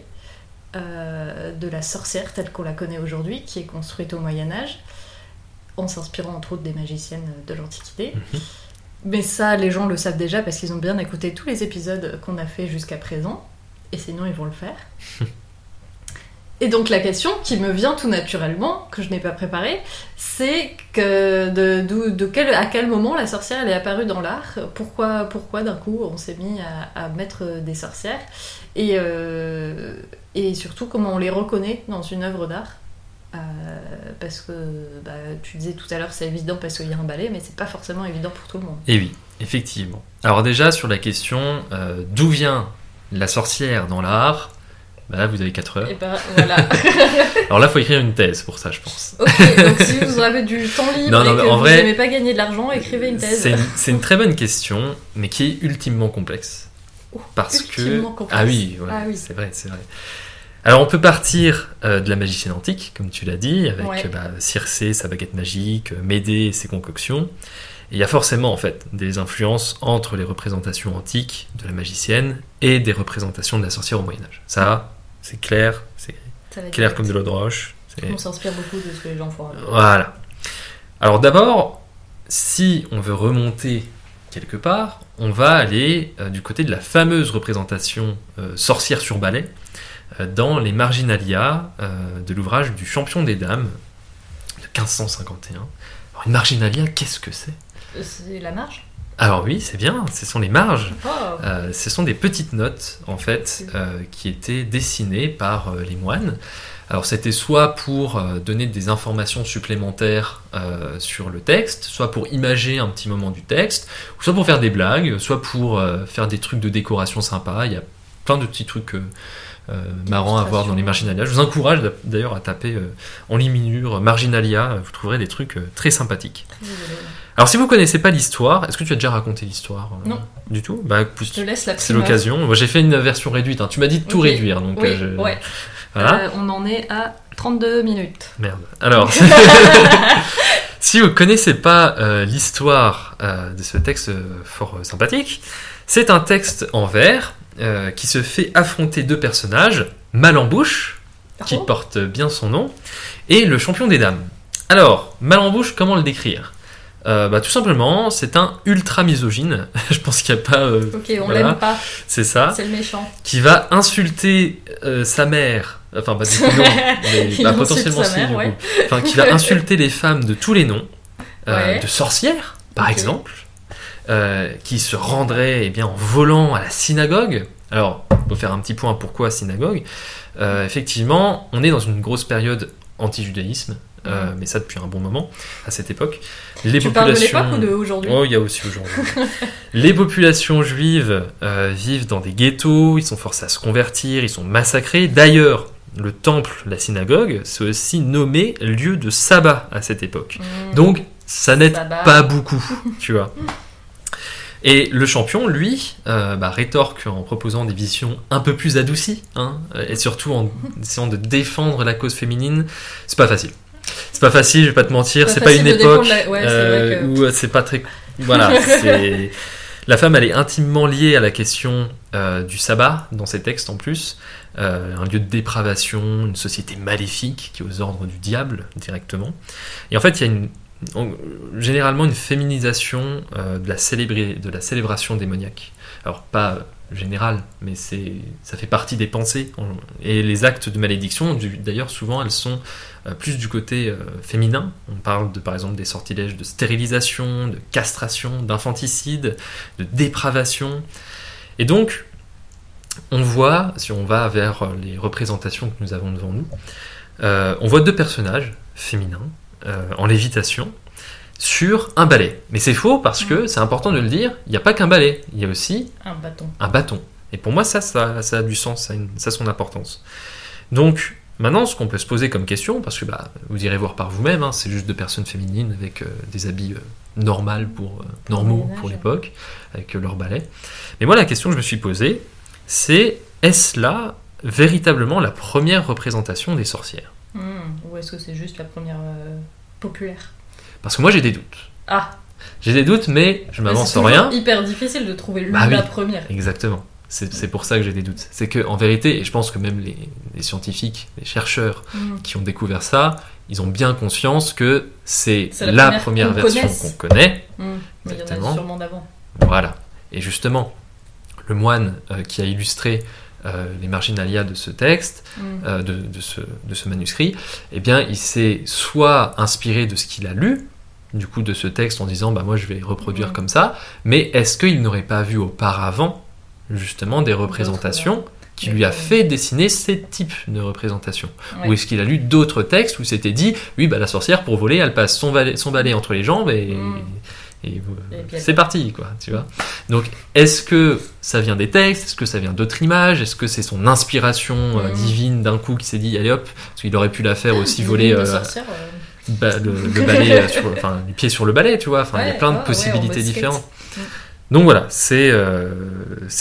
de la sorcière telle qu'on la connaît aujourd'hui, qui est construite au Moyen Âge. en s'inspirant entre autres des magiciennes de l'Antiquité. Mhm. Mais ça, les gens le savent déjà parce qu'ils ont bien écouté tous les épisodes qu'on a fait jusqu'à présent. Et sinon, ils vont le faire. Et donc la question qui me vient tout naturellement, que je n'ai pas préparée, c'est que de, quel, à quel moment la sorcière elle est apparue dans l'art? Pourquoi, pourquoi d'un coup on s'est mis à, à mettre des sorcières? Et, euh, et surtout comment on les reconnaît dans une œuvre d'art? Parce que bah, tu disais tout à l'heure c'est évident parce qu'il y a un ballet, mais c'est pas forcément évident pour tout le monde. Et oui, effectivement. Alors déjà sur la question euh, d'où vient la sorcière dans l'art, bah là vous avez 4 heures. Et ben voilà. Alors là faut écrire une thèse pour ça je pense. ok, donc si vous avez du temps libre Non, non, et que en vous n'aimez pas gagner de l'argent, écrivez une thèse. C'est une, très bonne question, mais qui est ultimement complexe. Oh, Parce que... ultimement complexe. Ah oui, ouais, Ah oui. c'est vrai, c'est vrai. Alors on peut partir euh, de la magicienne antique, comme tu l'as dit, avec Ouais. bah, Circé, sa baguette magique, euh, Médée ses concoctions. Et il y a forcément en fait des influences entre les représentations antiques de la magicienne et des représentations de la sorcière au Moyen Âge. Ça, c'est clair, c'est être clair comme de l'eau de roche. On s'inspire beaucoup de ce que les gens font. Voilà. Alors d'abord, si on veut remonter quelque part, on va aller euh, du côté de la fameuse représentation euh, sorcière sur balai dans les Marginalia euh, de l'ouvrage du champion des dames de 1551. Alors une Marginalia, qu'est-ce que c'est? C'est la marge? Alors oui, c'est bien, ce sont les marges. Oh. Euh, ce sont des petites notes en fait euh, qui étaient dessinées par euh, les moines. Alors c'était soit pour euh, donner des informations supplémentaires euh, sur le texte, soit pour imager un petit moment du texte, soit pour faire des blagues, soit pour euh, faire des trucs de décoration sympa. Il y a plein de petits trucs euh, euh, marrants à voir dans les marginalia. Je vous encourage d'a- d'ailleurs à taper euh, en ligne minure marginalia, vous trouverez des trucs euh, très sympathiques. Très. Alors si vous connaissez pas l'histoire, est-ce que tu as déjà raconté l'histoire euh, Non. Du tout? Bah écoute, Je te laisse la c'est l'occasion. Moi, j'ai fait une version réduite. hein. Tu m'as dit de tout réduire, donc Oui, euh, je- ouais. voilà. Euh, on en est à 32 minutes. Merde. Alors, si vous connaissez pas euh, l'histoire euh, de ce texte euh, fort euh, sympathique, c'est un texte en vers euh, qui se fait affronter deux personnages, Malembouche, qui porte bien son nom, et le champion des dames. Alors, Malembouche, comment le décrire? Euh, bah, Tout simplement, c'est un ultra misogyne. Je pense qu'il n'y a pas. euh, Ok, on voilà. l'aime pas, c'est ça. c'est le méchant. qui va insulter euh, sa mère, enfin bah, du coup, non, mais, bah, potentiellement si, ouais. Enfin, qui va insulter les femmes de tous les noms, Ouais. de sorcières, par exemple, euh, qui se rendraient eh bien, en volant à la synagogue. Alors, il faut faire un petit point pourquoi synagogue. Euh, effectivement, on est dans une grosse période anti-judaïsme, euh, mais ça depuis un bon moment, à cette époque. Les Tu parles de populations... l'époque ou de aujourd'hui Oh, il y a aussi aujourd'hui. les populations juives vivent dans des ghettos, ils sont forcés à se convertir, ils sont massacrés. D'ailleurs, le temple, la synagogue, c'est aussi nommé lieu de sabbat à cette époque. Mmh. Donc, ça n'aide pas beaucoup, tu vois. Et le champion, lui, euh, bah, rétorque en proposant des visions un peu plus adoucies, hein, et surtout en essayant de défendre la cause féminine. C'est pas facile. C'est pas facile, je vais pas te mentir, c'est pas une époque la- ouais, c'est euh, que- où euh, c'est pas très. Voilà. La femme, elle est intimement liée à la question euh, du sabbat, dans ses textes en plus. Euh, un lieu de dépravation, une société maléfique qui est aux ordres du diable directement. Et en fait, il y a une, en- généralement une féminisation euh, de, la de la célébration démoniaque. Alors, pas générale, mais c'est, ça fait partie des pensées. En- Et les actes de malédiction, d'ailleurs, souvent, elles sont euh, plus du côté euh, féminin. On parle de, par exemple, des sortilèges de stérilisation, de castration, d'infanticide, de dépravation. Et donc, on voit, si on va vers les représentations que nous avons devant nous, on voit deux personnages féminins en lévitation sur un balai. Mais c'est faux parce que, c'est important de le dire, il n'y a pas qu'un balai, il y a aussi Un bâton. un bâton. Et pour moi, ça, ça, ça a du sens, ça a, une- ça a son importance. Donc, maintenant, ce qu'on peut se poser comme question, parce que bah, vous irez voir par vous-même, hein, c'est juste deux personnes féminines avec euh, des habits euh, normaux pour, euh, normaux l'époque, avec euh, leur balai. Mais moi, la question que je me suis posée, c'est est-ce là véritablement la première représentation des sorcières? Mmh. Ou est-ce que c'est juste la première euh, populaire Parce que moi, j'ai des doutes. Ah J'ai des doutes, mais je m'avance c'est en rien. hyper difficile de trouver Bah la oui. première. Exactement. C'est c'est pour ça que j'ai des doutes. C'est que en vérité, et je pense que même les, les scientifiques, les chercheurs Mm. qui ont découvert ça, ils ont bien conscience que c'est C'est la, la première version qu'on connaît. Mm. Mais il y en a sûrement d'avant. Voilà. Et justement, le moine euh, qui a illustré euh, les marginalia de ce texte, Mm. euh, de, de ce, de ce manuscrit, eh bien, il s'est soit inspiré de ce qu'il a lu, du coup, de ce texte, en disant, bah moi, je vais reproduire Mhm. comme ça, mais est-ce qu'il n'aurait pas vu auparavant, justement, des représentations qui lui a fait dessiner ces types de représentations Ouais. Ou est-ce qu'il a lu d'autres textes où c'était dit, oui, bah la sorcière, pour voler, elle passe son balai, son balai entre les jambes et, Mm. Et, Et puis elle- c'est parti, quoi, tu vois. Donc, est-ce que ça vient des textes? Est-ce que ça vient d'autres images? Est-ce que c'est son inspiration euh, Mm. divine d'un coup qui s'est dit, allez hop, parce qu'il aurait pu la faire aussi voler euh, sorcière, euh, le, le balai, euh, sur, enfin, les pieds sur le balai, tu vois. Enfin, il y a plein de ouais, possibilités différentes. Mm. Donc voilà, c'est euh,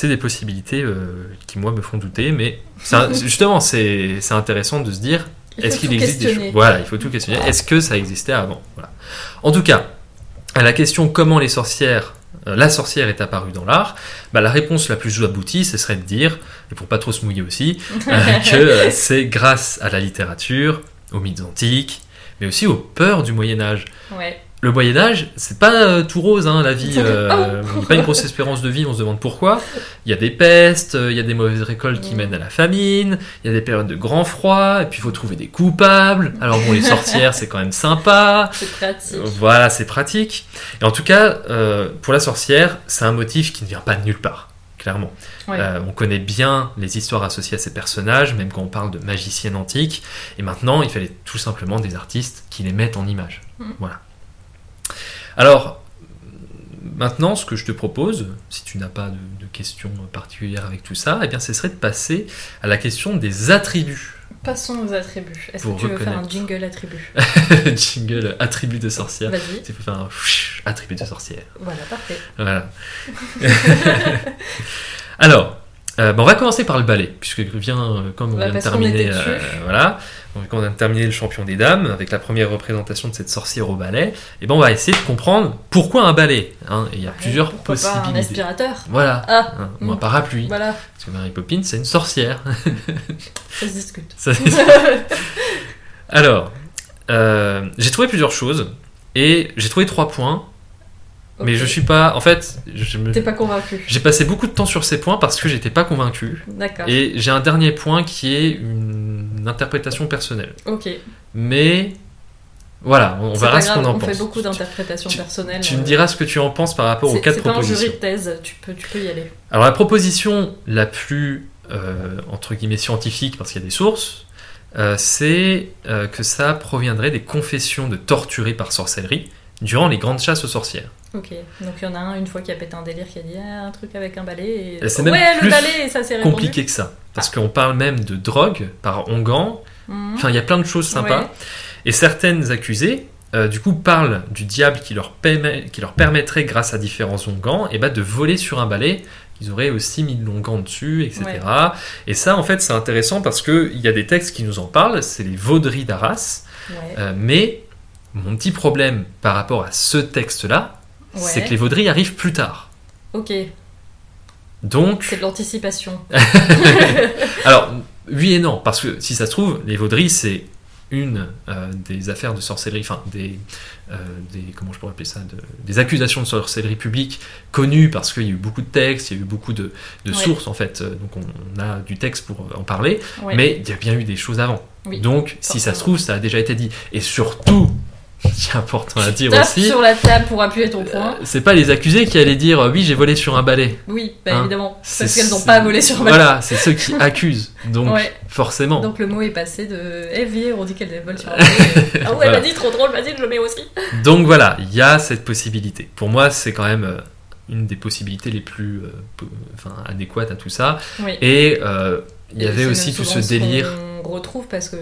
des possibilités euh, qui moi me font douter, mais un- justement c'est intéressant de se dire est-ce qu'il existe des choses? Voilà, il faut tout questionner. Est-ce que ça existait avant? Voilà. En tout cas, à la question comment les sorcières, euh, la sorcière est apparue dans l'art, bah, la réponse la plus aboutie, ce serait de dire, et pour pas trop se mouiller aussi, euh, que euh, c'est grâce à la littérature, aux mythes antiques, mais aussi aux peurs du Moyen Âge. Ouais. Le Moyen Âge, c'est pas euh, tout rose, hein, la vie. euh, Oh. n'y a pas une grosse espérance de vie, on se demande pourquoi. Il y a des pestes, euh, il y a des mauvaises récoltes qui Mm. mènent à la famine, il y a des périodes de grand froid, et puis il faut trouver des coupables. Alors bon, les sorcières, c'est quand même sympa. C'est pratique. Voilà, c'est pratique. Et en tout cas, euh, pour la sorcière, c'est un motif qui ne vient pas de nulle part, clairement. Ouais. Euh, on connaît bien les histoires associées à ces personnages, même quand on parle de magiciennes antiques. Et maintenant, il fallait tout simplement des artistes qui les mettent en image. Mhm. Voilà. Alors, maintenant, ce que je te propose, si tu n'as pas de, de questions particulières avec tout ça, eh bien, ce serait de passer à la question des attributs. Passons aux attributs. Est-ce que tu veux faire un jingle attribut Jingle attribut de sorcière. Vas-y. Il faut faire un attribut de sorcière. Voilà, parfait. Voilà. Alors, euh, bah, on va commencer par le ballet, puisque vient, euh, comme on Bah, vient de terminer, euh, voilà, donc on vient de terminer le champion des dames avec la première représentation de cette sorcière au ballet. Et ben on va essayer de comprendre pourquoi un ballet. hein, et il y a Ouais, plusieurs pas un possibilités. aspirateur Voilà. Ah, hein, ou un parapluie. voilà, Parce que Mary Poppins, c'est une sorcière. ça se discute. Ça, Alors, euh, j'ai trouvé plusieurs choses et j'ai trouvé trois points, mais je suis pas. En fait, je me- T'es pas convaincu. j'ai passé beaucoup de temps sur ces points parce que j'étais pas convaincu. D'accord. Et j'ai un dernier point qui est une interprétation personnelle. Ok. Mais voilà, on, on verra ce qu'on en on pense. fait beaucoup d'interprétations personnelles. Tu me euh, diras ce que tu en penses par rapport aux quatre C'est pas un jury propositions. de thèse, tu peux, tu peux y aller. Alors la proposition la plus euh, entre guillemets scientifique parce qu'il y a des sources, euh, c'est que ça proviendrait des confessions de torturés par sorcellerie durant les grandes chasses aux sorcières. Ok. Donc il y en a un une fois qui a pété un délire qui a dit ah, un truc avec un balai. Et... C'est même ouais, plus le balai, ça. Compliqué que ça, parce qu'on parle même de drogue par onguent. Mhm. Enfin, il y a plein de choses sympas. Ouais. Et certaines accusées, euh, du coup, parlent du diable qui leur, permet- qui leur permettrait, grâce à différents onguents, et bah, de voler sur un balai. Ils auraient aussi mis de l'onguent dessus, etc. Ouais. Et ça, en fait, c'est intéressant parce qu'il y a des textes qui nous en parlent. C'est les vauderies d'Arras. Euh, mais mon petit problème par rapport à ce texte-là, c'est que les vauderies arrivent plus tard. Ok. Donc, C'est de l'anticipation. alors, oui et non, parce que si ça se trouve, les vauderies, c'est une euh, des affaires de sorcellerie, enfin des, euh, des comment je pourrais appeler ça, de- des accusations de sorcellerie publique connues parce qu'il y a eu beaucoup de textes, il y a eu beaucoup de, de Ouais. sources en fait, euh, donc on, on a du texte pour en parler, Ouais. mais il y a bien eu des choses avant. Oui, donc, si ça se trouve, ça a déjà été dit. Et surtout, c'est important à dire Tape aussi, sur la table pour appuyer ton point. euh, c'est pas les accusés qui allaient dire euh, oui, j'ai volé sur un balai. Oui, bah hein, évidemment. Parce qu'elles n'ont pas volé sur un balai. Voilà, c'est ceux qui accusent. Donc, Ouais. forcément. Donc le mot est passé de Eh, viens, on dit qu'elle vole sur un balai. ah ouais, Voilà. vas-y, trop drôle, vas-y, je le mets aussi. Donc voilà, il y a cette possibilité. Pour moi, c'est quand même euh, une des possibilités les plus euh, enfin, adéquates à tout ça. Oui. Et euh, il y Et avait aussi tout ce délire. qu'on retrouve parce que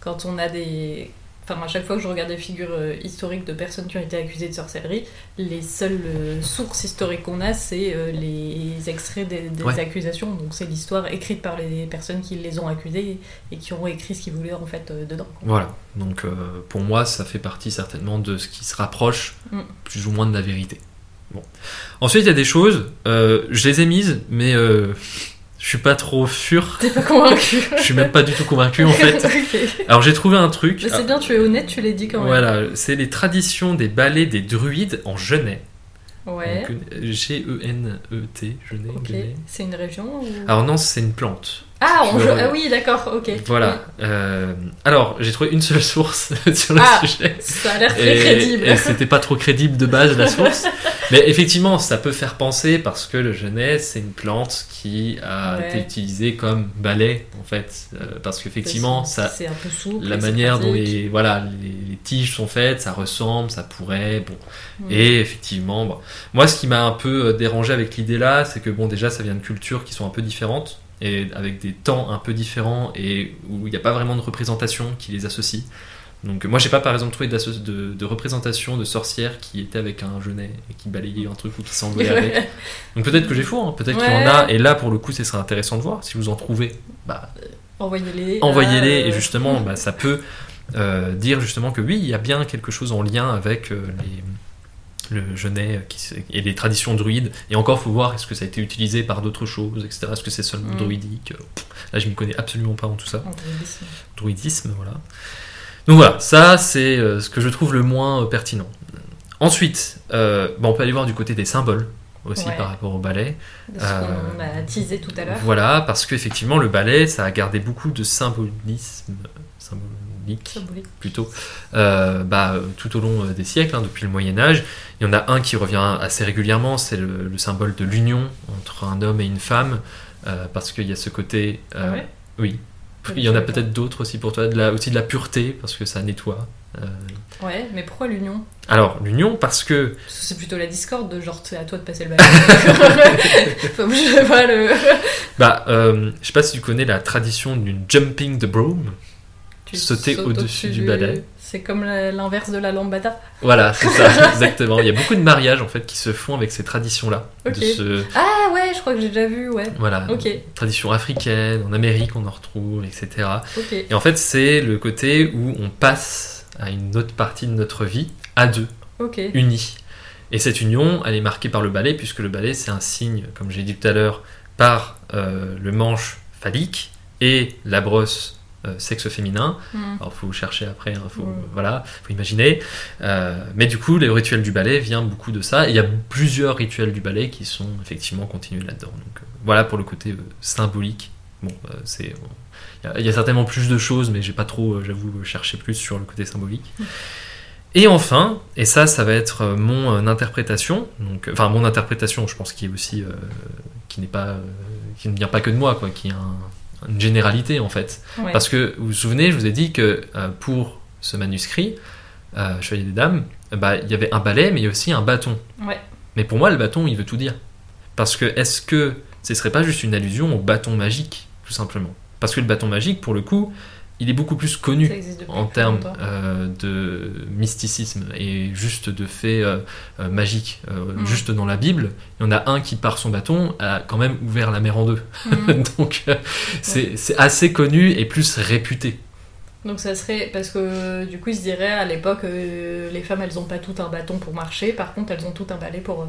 quand on a des. Enfin, à chaque fois que je regarde des figures euh, historiques de personnes qui ont été accusées de sorcellerie, les seules euh, sources historiques qu'on a, c'est euh, les extraits des, des Ouais. accusations. Donc, c'est l'histoire écrite par les personnes qui les ont accusées et qui ont écrit ce qu'ils voulaient en fait dedans. Voilà. Donc pour moi, ça fait partie certainement de ce qui se rapproche Mm. plus ou moins de la vérité. Ensuite, il y a des choses, je les ai mises, mais je suis pas trop sûr. T'es pas convaincu Je suis même pas du tout convaincu en fait. Alors j'ai trouvé un truc. C'est bien, tu es honnête, tu l'as dit quand même. Voilà, c'est les traditions des ballets des druides en Genève. Ouais. Euh, G-E-N-E-T, Genève. Ok. Genève. C'est une région ou... Alors non, c'est une plante. Ah, on joue- ah oui, d'accord, ok. Voilà. Euh, alors, j'ai trouvé une seule source sur le Ah, sujet. Ça a l'air très Et, crédible. et c'était pas trop crédible de base la source. Mais effectivement, ça peut faire penser parce que le genêt, c'est une plante qui a Ouais. été utilisée comme balai en fait. Euh, parce qu'effectivement, ça, C'est un peu souple. la manière dont les, voilà, les, les tiges sont faites, ça ressemble, ça pourrait. Bon. Mm. Et effectivement, bon. moi, ce qui m'a un peu euh, dérangé avec l'idée là, c'est que bon, déjà, ça vient de cultures qui sont un peu différentes et avec des temps un peu différents et où il n'y a pas vraiment de représentation qui les associe. Donc, moi, j'ai pas par exemple trouvé de, de représentation de sorcières qui étaient avec un genet et qui balayaient un truc ou qui s'envolaient avec. Donc, peut-être que j'ai faux, hein. peut-être qu'il y en a. Et là, pour le coup, ce serait intéressant de voir. Si vous en trouvez, bah, Envoyez-les. envoyez-les à, et euh, justement bah, ça peut euh, dire justement que oui il y a bien quelque chose en lien avec euh, les, le genêt s- et les traditions druides et encore faut voir est-ce que ça a été utilisé par d'autres choses etc est-ce que c'est seulement Mm. druidique Euh, là je m'y connais absolument pas en tout ça en druidisme. druidisme voilà donc voilà ça c'est euh, ce que je trouve le moins euh, pertinent ensuite euh, bah, on peut aller voir du côté des symboles aussi Ouais. par rapport au ballet De ce Euh, qu'on a teasé tout à l'heure. voilà parce qu'effectivement le ballet ça a gardé beaucoup de symbolisme Plutôt euh, bah, tout au long euh, des siècles, hein, depuis le Moyen Âge. Il y en a un qui revient assez régulièrement, c'est le, le symbole de l'union entre un homme et une femme, euh, parce qu'il y a ce côté... Ah ouais? oui. Il y en a peut-être d'autres aussi pour toi, de la, aussi de la pureté, parce que ça nettoie. Euh, Ouais, mais pourquoi l'union? Alors, l'union, parce que... C'est plutôt la discorde de genre c'est à toi de passer le enfin, je sais pas le. Bah, euh, je sais pas si tu connais la tradition d'une jumping the broom. Tu Sauter au-dessus du balai. C'est comme l'inverse de la lambada. Voilà, c'est ça, exactement. Il y a beaucoup de mariages, en fait, qui se font avec ces traditions-là. Ce... Ah ouais, je crois que j'ai déjà vu, ouais. Voilà, Ok. tradition africaine, en Amérique on en retrouve, etc. Et en fait, c'est le côté où on passe à une autre partie de notre vie à deux, unis. Et cette union, elle est marquée par le balai, puisque le balai, c'est un signe, comme j'ai dit tout à l'heure, par euh, le manche phallique et la brosse euh, sexe féminin. Hmm. Alors, faut chercher après, hein, faut, Ouais. voilà, faut imaginer. Euh, mais du coup, le rituel du ballet vient beaucoup de ça. Et il y a plusieurs rituels du ballet qui sont effectivement continués là-dedans. Donc euh, voilà pour le côté symbolique. Bon, c'est, il y a- il y, a certainement plus de choses, mais j'ai pas trop, j'avoue, cherché plus sur le côté symbolique. Et enfin, et ça, ça va être mon interprétation. Donc, enfin, mon interprétation, je pense, qui est aussi, qui n'est pas, qui ne vient pas que de moi, quoi, qui est un- une généralité en fait. Ouais. Parce que vous vous souvenez, je vous ai dit que euh, pour ce manuscrit, euh, Chevalier des Dames, euh, bah, il y avait un balai, mais il y a aussi un bâton. Ouais. Mais pour moi, le bâton, il veut tout dire. Parce que est-ce que ce serait pas juste une allusion au bâton magique, tout simplement? Parce que le bâton magique, pour le coup, il est beaucoup plus connu en termes euh, de mysticisme et juste de faits euh, euh, magiques. Euh, Mm. Juste dans la Bible, il y en a un qui, par son bâton, a quand même ouvert la mer en deux. Hmm. Donc, c'est assez connu et plus réputé. Donc ça serait parce que du coup il se dirait à l'époque les femmes elles ont pas tout un bâton pour marcher, par contre elles ont tout un balai pour.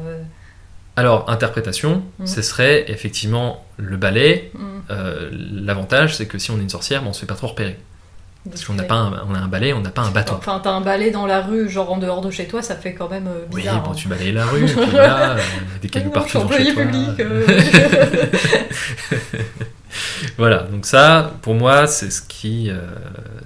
Alors, interprétation, Mm. ce serait effectivement le balai. hmm, Euh, L'avantage, c'est que si on est une sorcière, ben, on se fait pas trop repérer. Parce qu'on n'a pas un, on a un balai, on n'a pas un bâton. Enfin t'as un balai dans la rue genre en dehors de chez toi, ça fait quand même euh, Oui, bizarre. bon, hein. tu balayes la rue, et puis voilà, euh, des cailloux partout dans chez toi. publique, euh. voilà, donc ça, pour moi, c'est ce qui, euh,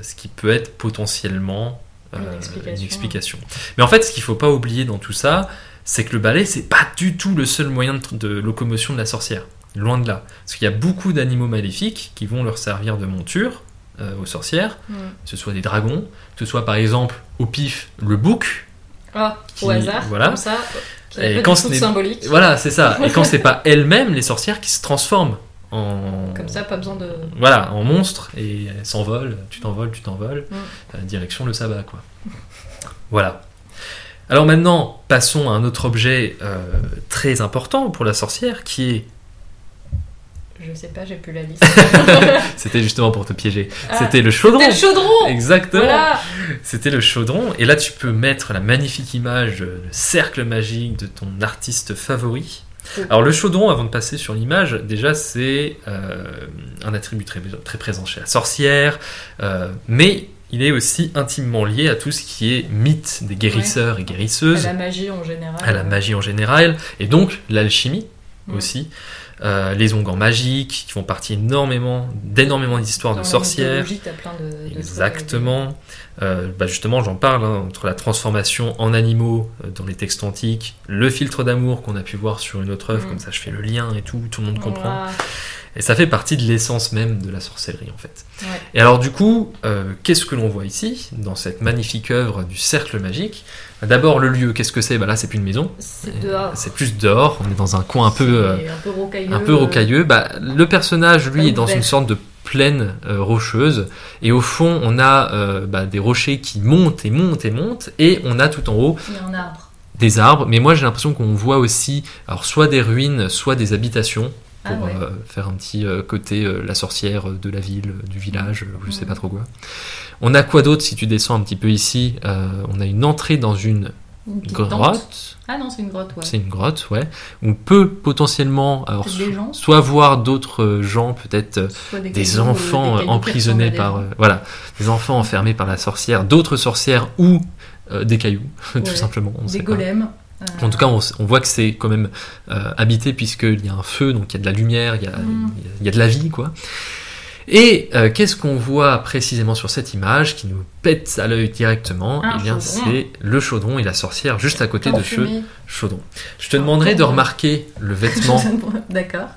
ce qui peut être potentiellement Une explication. explication. Mais en fait, ce qu'il faut pas oublier dans tout ça, c'est que le balai, c'est pas du tout le seul moyen de, de locomotion de la sorcière. Loin de là. Parce qu'il y a beaucoup d'animaux maléfiques qui vont leur servir de monture euh, aux sorcières, Hmm. que ce soit des dragons, que ce soit par exemple au pif le bouc. Ah, au hasard, voilà. comme ça. Qui Et quand du ce tout de n'est- symbolique. Voilà, c'est ça. Et quand c'est pas elles-mêmes, les sorcières qui se transforment en. Comme ça, pas besoin de. Voilà, en monstre et elles s'envolent, tu t'envoles, tu t'envoles, Mm. euh, direction le sabbat, quoi. Voilà. Alors maintenant, passons à un autre objet euh, très important pour la sorcière qui est Je sais pas, j'ai plus la liste. C'était justement pour te piéger. Ah, C'était le chaudron. C'était le chaudron Exactement. Voilà C'était le chaudron. Et là, tu peux mettre la magnifique image, euh, le cercle magique de ton artiste favori. Alors, le chaudron, avant de passer sur l'image, déjà, c'est euh, un attribut très, très présent chez la sorcière. euh, mais il est aussi intimement lié à tout ce qui est mythe des guérisseurs et À guérisseuses, la magie en général. à la magie en général, et donc l'alchimie Mm. aussi. Euh, les onguents magiques qui font partie énormément d'énormément d'histoires de sorcières. plein de- Exactement. Euh, bah justement, j'en parle hein, entre la transformation en animaux euh, dans les textes antiques, le filtre d'amour qu'on a pu voir sur une autre œuvre, Mm. comme ça je fais le lien et tout, tout le monde comprend. Et ça fait partie de l'essence même de la sorcellerie en fait. Ouais. Et alors du coup, euh, qu'est-ce que l'on voit ici, dans cette magnifique œuvre du cercle magique? D'abord le lieu, qu'est-ce que c'est? Bah Là c'est plus une maison, C'est dehors. c'est plus dehors, on est dans un coin un peu... euh, un peu rocailleux. un peu rocailleux. Bah, le personnage, lui, est dans une sorte de plaine euh, rocheuse. Et au fond, on a euh, bah, des rochers qui montent et montent et montent. Et on a tout en haut arbre. des arbres. Mais moi, j'ai l'impression qu'on voit aussi, alors, soit des ruines, soit des habitations. Ah Pour ouais. euh, faire un petit euh, côté euh, la sorcière de la ville, du village, je sais pas trop quoi. On a quoi d'autre si tu descends un petit peu ici On a une entrée dans une Une petite tente. grotte. Ah non, c'est une grotte, ouais. C'est une grotte, ouais. On peut potentiellement alors, gens. soit voir d'autres gens, peut-être des enfants des emprisonnés par euh, voilà des enfants enfermés par la sorcière d'autres sorcières ou euh, des cailloux tout simplement on des, sait pas. Euh, en tout cas on, voit que c'est quand même euh, habité puisqu'il y a un feu donc il y a de la lumière il y a, Mm. il y a- de la vie quoi. Et euh, qu'est-ce qu'on voit précisément sur cette image qui nous pète à l'œil directement? Un Eh bien c'est le chaudron et la sorcière juste à côté de ce chaudron. Je te demanderai de remarquer le vêtement. D'accord.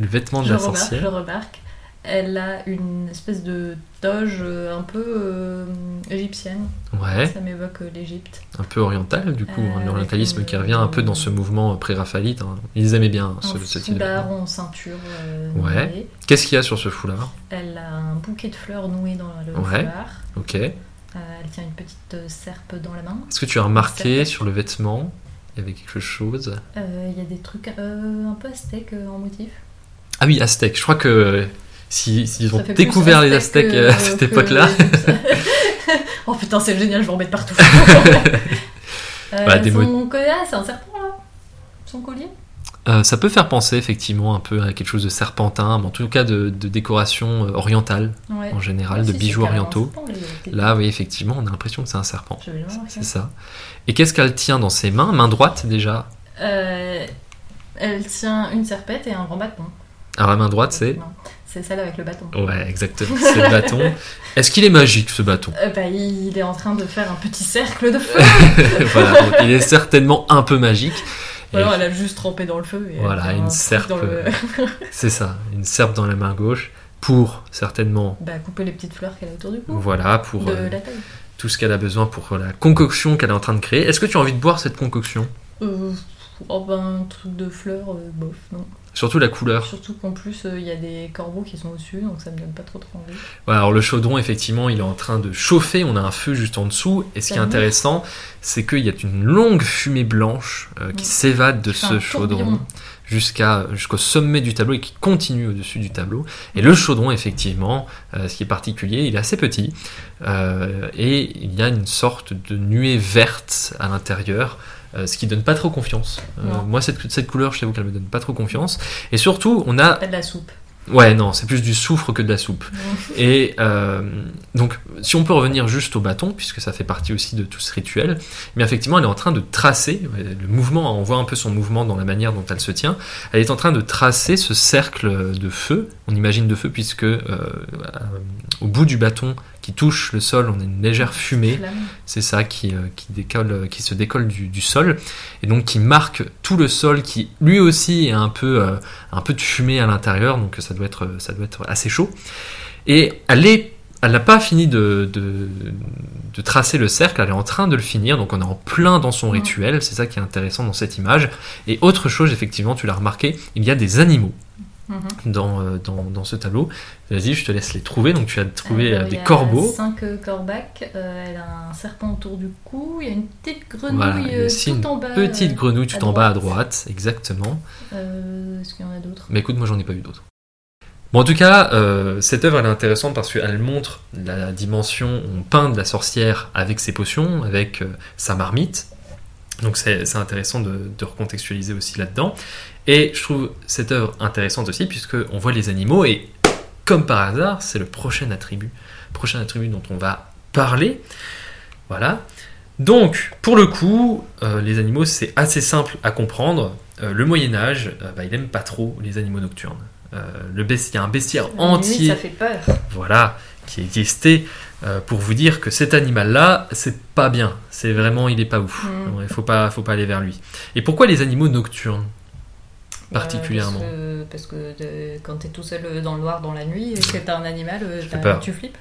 le vêtement de Je la remarque, sorcière. je remarque. Elle a une espèce de toge euh, un peu euh, égyptienne. ouais Ça m'évoque euh, l'Égypte. un peu oriental, du coup, Euh, hein, l'orientalisme avec, qui revient un peu dans ce mouvement pré-raphaélite. hein. Ils aimaient bien ce, Un ce style de foulard en ceinture. euh, Ouais. Qu'est-ce qu'il y a sur ce foulard? Elle a un bouquet de fleurs noué dans le Ouais. foulard. Ok. Est-ce elle tient une petite serpe dans la main. que tu as remarqué sur le vêtement il y avait quelque chose? Il y a des trucs un peu aztèques en motif. Ah oui, Aztèques. Je crois que euh, si- s'ils Ça ont découvert les aztèque Aztèques que- euh, à cette que époque-là, oh putain, c'est génial, je vais en mettre partout. Euh, Bah, son collier, ah, c'est un serpent là? Son collier? Euh, ça peut faire penser effectivement un peu à quelque chose de serpentin, mais en tout cas de, de décoration euh, orientale Ouais. en général, Ah, de si, bijoux orientaux. serpent, Là, oui, effectivement, on a l'impression que c'est un serpent. C'est ça. Et qu'est-ce qu'elle tient dans ses mains? Main droite déjà? Euh, elle tient une serpette et un grand bâton. Alors la main droite, c'est C'est celle avec le bâton. Ouais, exactement. C'est le bâton. Est-ce qu'il est magique ce bâton Euh, bah, il est en train de faire un petit cercle de feu. Voilà, donc il est certainement un peu magique. Et alors elle a juste trempé dans le feu. Et Voilà, une un serpe, le- c'est ça, une serpe dans la main gauche pour certainement, bah, couper les petites fleurs qu'elle a autour du cou. voilà, pour de euh, la taille. tout ce qu'elle a besoin pour la concoction qu'elle est en train de créer. Est-ce que tu as envie de boire cette concoction? Euh, oh, ben, un truc de fleurs, euh, bof, non. Surtout la couleur. Surtout qu'en plus, euh, il y a des corbeaux qui sont au-dessus, donc ça me donne pas trop trop envie. Voilà, alors le chaudron, effectivement, il est en train de chauffer. On a un feu juste en dessous. Et ce qui est intéressant, c'est qu'il y a une longue fumée blanche euh, qui s'évade de ce chaudron. jusqu'à jusqu'au sommet du tableau et qui continue au-dessus du tableau. Et le chaudron, effectivement, euh, ce qui est particulier, il est assez petit et il y a une sorte de nuée verte à l'intérieur. Euh, ce qui donne pas trop confiance. Euh, moi, cette, cette couleur, je t'avoue qu'elle me donne pas trop confiance. Et surtout, on a. Pas de la soupe. Ouais, non, c'est plus du soufre que de la soupe. Et euh, donc, si on peut revenir juste au bâton, puisque ça fait partie aussi de tout ce rituel, mais effectivement, elle est en train de tracer, le mouvement, on voit un peu son mouvement dans la manière dont elle se tient, elle est en train de tracer ce cercle de feu, on imagine de feu, puisque euh, euh, au bout du bâton qui touche le sol, on a une légère fumée, c'est ça qui, euh, qui, décolle, qui se décolle du, du sol, et donc qui marque tout le sol, qui lui aussi est un peu, euh, un peu de fumée à l'intérieur, donc ça doit être, ça doit être assez chaud. Et elle est, elle n'a pas fini de, de, de tracer le cercle, elle est en train de le finir, donc on est en plein dans son rituel, c'est ça qui est intéressant dans cette image. Et autre chose, effectivement, tu l'as remarqué, il y a des animaux Mhm. dans, euh, dans, dans ce tableau. Vas-y, je te laisse les trouver. Donc tu as trouvé Alors, euh, il des y a corbeaux. Cinq euh, corbacs. euh, elle a un serpent autour du cou. Il y a une petite grenouille Voilà, il y a euh, aussi tout une en bas. petite euh, grenouille tout en bas à droite. droite, exactement. euh, Est-ce qu'il y en a d'autres? Mais écoute, moi j'en ai pas vu d'autres. Bon, en tout cas, euh, cette œuvre est intéressante parce qu'elle montre la dimension, on peint de la sorcière avec ses potions, avec euh, sa marmite. Donc c'est intéressant de, recontextualiser aussi là-dedans. Et je trouve cette œuvre intéressante aussi puisqu'on voit les animaux et comme par hasard, c'est le prochain attribut, prochain attribut dont on va parler. Voilà. Donc, pour le coup, euh, les animaux, c'est assez simple à comprendre. Le Moyen Âge, bah, il aime pas trop les animaux nocturnes. Euh, le il y a un bestiaire La nuit, entier ça fait peur. voilà, qui existait euh, pour vous dire que cet animal-là, c'est pas bien. C'est vraiment, il est pas ouf. Mm. Il faut pas, faut pas aller vers lui. Et pourquoi les animaux nocturnes particulièrement Euh, parce que, parce que quand t'es tout seul dans le noir dans la nuit et que un animal, t'as- peur. tu flippes.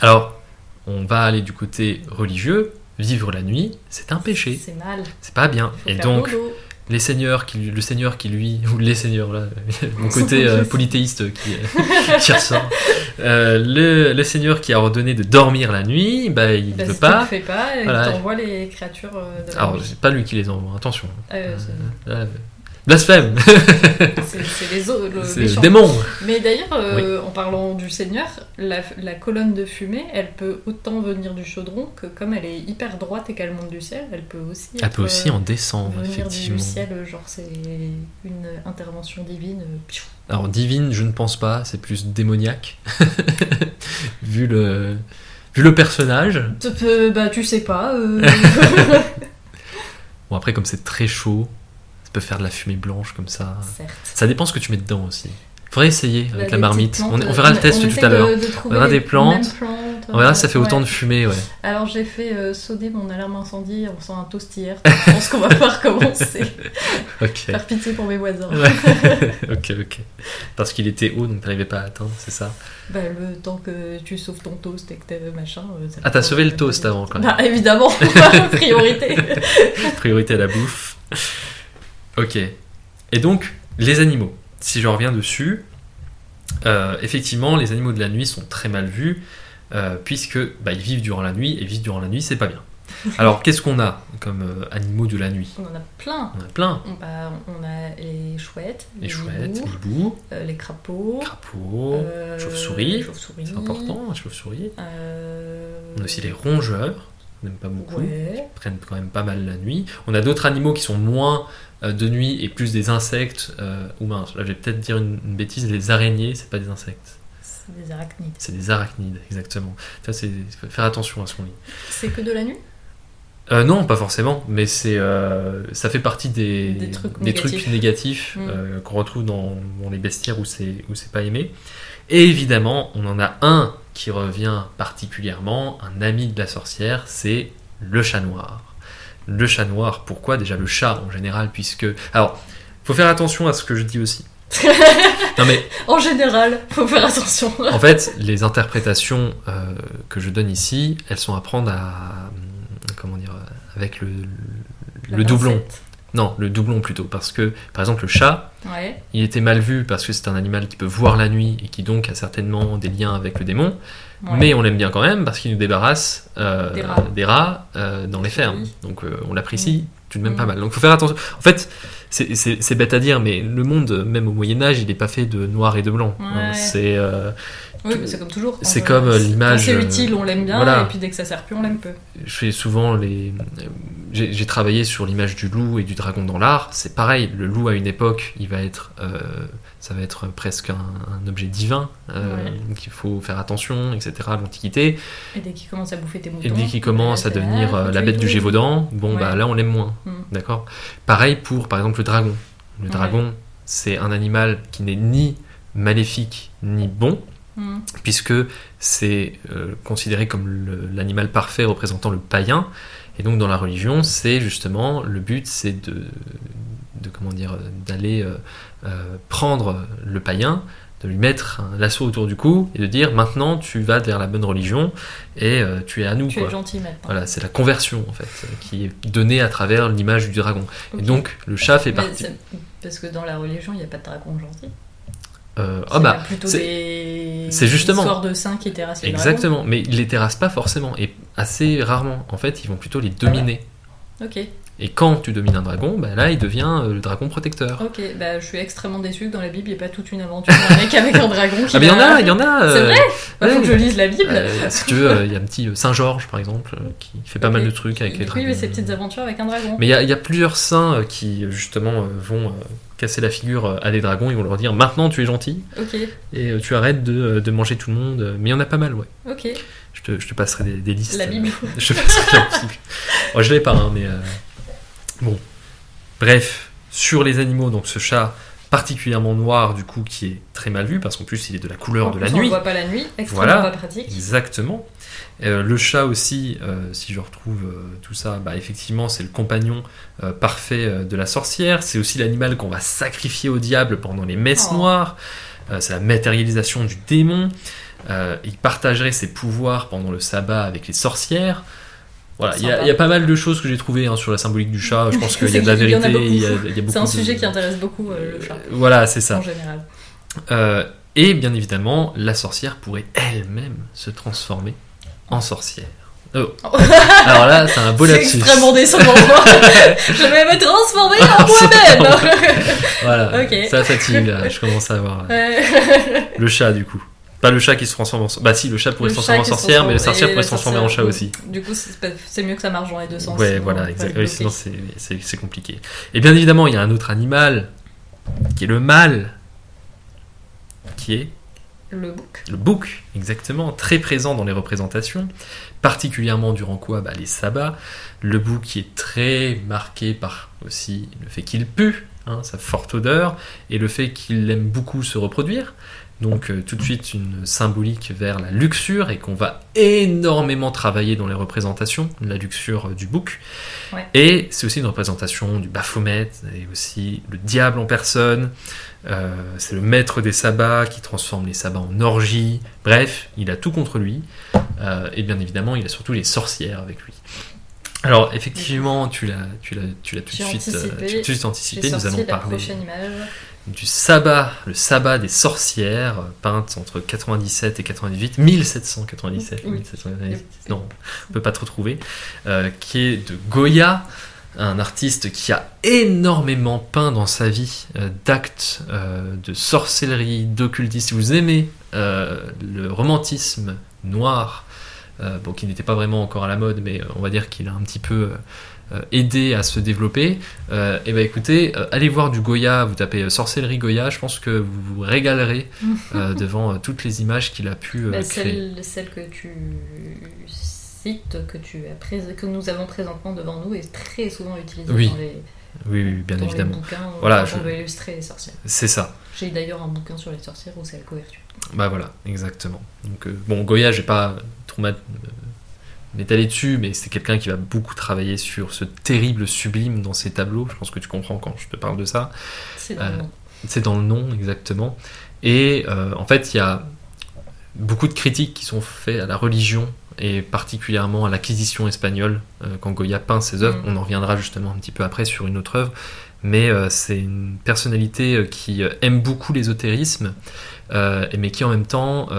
Alors, on va aller du côté religieux. Vivre la nuit, c'est un péché. C'est mal. C'est pas bien. Et donc, dodo. Les seigneurs qui, le seigneur qui lui, ou les seigneurs là, mon côté euh, polythéiste qui, qui ressort, Euh, le, le seigneur qui a ordonné de dormir la nuit, bah, il Bah, veut si pas. le fais pas, et Voilà. t'envoies les créatures euh, de la Alors, c'est pas lui qui les envoie, attention. Euh, c'est- Euh, blasphème c'est c'est les autres, le C'est méchant. le démon Mais d'ailleurs, euh, en parlant du Seigneur, la, la colonne de fumée, elle peut autant venir du chaudron que comme elle est hyper droite et qu'elle monte du ciel, elle peut aussi. Elle peut aussi euh, en descendre, venir effectivement. du ciel, genre c'est une intervention divine. euh. Alors, divine, je ne pense pas, c'est plus démoniaque. vu, le, vu le personnage. Tu peux- bah tu sais pas. euh, Bon, après, comme c'est très chaud, ça peut faire de la fumée blanche comme ça. certes. Ça dépend ce que tu mets dedans aussi. Faudrait essayer avec des la marmite. On, on verra le on- test on tout à l'heure. trouver verra des plantes. plantes, On verra, ça fait ouais. autant de fumée, ouais. Alors j'ai fait euh, sonner mon alarme incendie en faisant un toast hier. Je pense qu'on va pouvoir commencer. Ok. Faire pitié pour mes voisins. Ouais. ok, ok. Parce qu'il était haut, donc t'arrivais pas à atteindre, c'est ça? Bah, le temps que tu sauves ton toast et que t'as machin. euh, ça Ah, t'as sauvé le toast avant, quand même. Bah, évidemment, priorité. Priorité à la bouffe. Ok. Et donc, les animaux. Si je reviens dessus, euh, effectivement, les animaux de la nuit sont très mal vus, euh, puisque bah, ils vivent durant la nuit, et vivre durant la nuit, c'est pas bien. Alors, qu'est-ce qu'on a comme euh, animaux de la nuit? On en a plein. On a plein. On, bah, on a les chouettes, Les chouettes, hiboux, les hiboux, euh, les crapauds, crapauds, euh, chauves-souris. les chauves-souris, c'est important, les chauves-souris. On a aussi les rongeurs, on n'aime pas beaucoup. Ouais. prennent quand même pas mal la nuit. On a d'autres animaux qui sont moins euh, de nuit et plus des insectes, euh, ou mince, là je vais peut-être dire une, une bêtise, les araignées, c'est pas des insectes, C'est des arachnides. c'est des arachnides, exactement. Ça, c'est faire attention à ce qu'on lit. C'est que de la nuit? Euh, non, pas forcément, mais c'est ça fait partie des, Des trucs des trucs négatifs. Mm. qu'on retrouve dans, dans les bestiaires où c'est où c'est pas aimé. Et évidemment, on en a un qui revient particulièrement, un ami de la sorcière, c'est le chat noir. Le chat noir, pourquoi Déjà le chat en général, puisque alors faut faire attention à ce que je dis aussi. non mais En général, faut faire attention. en fait, les interprétations euh, que je donne ici, elles sont à prendre à comment dire avec le doublon. Non, le doublon plutôt, parce que par exemple le chat, Ouais. il était mal vu parce que c'est un animal qui peut voir la nuit et qui donc a certainement des liens avec le démon, ouais. mais on l'aime bien quand même parce qu'il nous débarrasse euh, Des rats. rats, euh, dans les fermes. Donc euh, on l'apprécie tout de même Mm. pas mal. Donc faut faire attention. En fait, c'est- bête à dire, mais le monde, même au Moyen Âge, il n'est pas fait de noir et de blanc. Ouais. Hein, C'est Oui, mais c'est comme toujours. c'est comme, euh, l'image, C'est euh, utile, on l'aime bien, voilà. et puis dès que ça sert plus, on l'aime peu. je fais souvent les. J'ai travaillé sur l'image du loup et du dragon dans l'art. C'est pareil. Le loup à une époque, il va être, euh, ça va être presque un, un objet divin. euh, Ouais. Donc il faut faire attention, etc. l'Antiquité. Et dès qu'il commence à bouffer tes moutons. Et dès qu'il commence à devenir là, la bête du. Gévaudan, bon Ouais. bah là on l'aime moins. Mm. D'accord. Pareil pour par exemple le dragon. Le Ouais. dragon, c'est un animal qui n'est ni maléfique ni bon, Hmm. puisque c'est euh, considéré comme l'animal parfait représentant le païen. Et donc dans la religion, c'est justement le but, c'est de, de comment dire, d'aller euh, euh, prendre le païen, de lui mettre un lasso autour du cou et de dire maintenant tu vas vers la bonne religion et euh, tu es à nous. Tu quoi. es gentil maintenant. Voilà, c'est la conversion en fait qui est donnée à travers l'image du dragon. Et donc le chat fait Mais partie. Parce que dans la religion, il n'y a pas de dragon gentil. Euh, C'est ah bah plutôt c'est- des. c'est justement- histoires de saints qui terrassent les exactement, mais ils les terrassent pas forcément et assez rarement. En fait, ils vont plutôt les dominer. dragons. Ok. Et quand tu domines un dragon, bah là il devient euh, le dragon protecteur. Ok, bah je suis extrêmement déçue que dans la Bible il n'y ait pas toute une aventure d'un mec avec un dragon qui Ah mais il y en a, il y en a. C'est euh, vrai Bah, Faut que je lise la Bible. euh, si tu veux, euh, il y a un petit euh, Saint Georges par exemple qui fait pas mal de trucs avec les Oui, dragons. mais ses petites aventures avec un dragon. Mais il y, a- il y a plusieurs saints qui justement vont casser la figure euh, à des dragons. Ils vont leur dire maintenant tu es gentil et euh, tu arrêtes de, euh, de manger tout le monde. Mais il y en a pas mal, ouais. ok. Je te, je te passerai des, des listes. La Bible. je passerai la Bible. Oh, je l'ai pas, hein, mais euh, bon. Bref, sur les animaux, donc ce chat particulièrement noir du coup qui est très mal vu parce qu'en plus il est de la couleur En de plus, la on nuit. voit pas la nuit, extrêmement Voilà. pas pratique. Exactement. Euh, le chat aussi, euh, si je retrouve euh, tout ça, bah, effectivement, c'est le compagnon parfait de la sorcière. C'est aussi l'animal qu'on va sacrifier au diable pendant les messes Oh. noires. C'est la matérialisation du démon. Il partagerait ses pouvoirs pendant le sabbat avec les sorcières. Voilà, il y, a- y pas mal de choses que j'ai trouvées hein, sur la symbolique du chat. Je pense qu'il y a C'est de la vérité. C'est un de- sujet qui intéresse beaucoup euh, le chat, Voilà, c'est ça. en général. Euh, et bien évidemment, la sorcière pourrait elle-même se transformer en sorcière. Oh. Alors là, c'est un beau C'est lapsus. extrêmement décevant. je vais me transformer en moi-même. Voilà, Ok. ça fatigue là, je commence à avoir Ouais. le chat du coup. Pas le chat qui se transforme en sorcière. Bah si, le chat pourrait Le se transformer en sorcière, mais la sorcière pourrait se transformer en chat aussi. Du coup, c'est mieux que ça marche dans les deux sens. Ouais, sinon, voilà, on va exact. être Oui, bloqué. sinon c'est compliqué. Et bien évidemment, il y a un autre animal qui est le mâle, qui est Le bouc. Le bouc, exactement, très présent dans les représentations, particulièrement durant quoi? Bah, Les sabbats. Le bouc qui est très marqué par aussi le fait qu'il pue, hein, sa forte odeur, et le fait qu'il aime beaucoup se reproduire. Donc euh, tout de suite une symbolique vers la luxure et qu'on va énormément travailler dans les représentations, la luxure euh, du bouc. Ouais. Et c'est aussi une représentation du Baphomet et aussi le diable en personne. Euh, c'est le maître des sabbats qui transforme les sabbats en orgie. Bref, il a tout contre lui. Et bien évidemment, il a surtout les sorcières avec lui. Alors, effectivement, tu l'as, tu l'as, tu l'as tout de suite, anticipé. tu tout de suite anticipé. Nous allons la parler prochaine image. Du sabbat, le sabbat des sorcières, euh, peinte entre 97 et 98, 1797, Oui. 1798, non, on peut pas trop trouver, euh, qui est de Goya, un artiste qui a énormément peint dans sa vie euh, d'actes euh, de sorcellerie, d'occultisme. Si vous aimez le romantisme noir, bon, qui n'était pas vraiment encore à la mode, mais on va dire qu'il a un petit peu euh, aidé à se développer, euh, et ben écoutez, euh, allez voir du Goya, vous tapez euh, sorcellerie Goya, je pense que vous vous régalerez devant toutes les images qu'il a pu Bah, créer. celle, celle que tu cites, que, tu as pré- que nous avons présentement devant nous, est très souvent utilisée Oui, dans les, Oui, oui, bien dans les évidemment. bouquins Voilà, quand on je- veut illustrer les sorcières. C'est ça. J'ai d'ailleurs un bouquin sur les sorcières où c'est la couverture. Bah voilà, exactement. Donc bon, Goya, j'ai pas m'étaler dessus, mais c'est quelqu'un qui va beaucoup travailler sur ce terrible sublime dans ses tableaux. Je pense que tu comprends quand je te parle de ça. C'est dans Euh, le nom. C'est dans le nom, exactement. Et euh, en fait, il y a beaucoup de critiques qui sont faites à la religion et particulièrement à l'acquisition espagnole euh, quand Goya peint ses œuvres. Mm. On en reviendra justement un petit peu après sur une autre œuvre. Mais c'est une personnalité qui aime beaucoup l'ésotérisme, mais qui en même temps,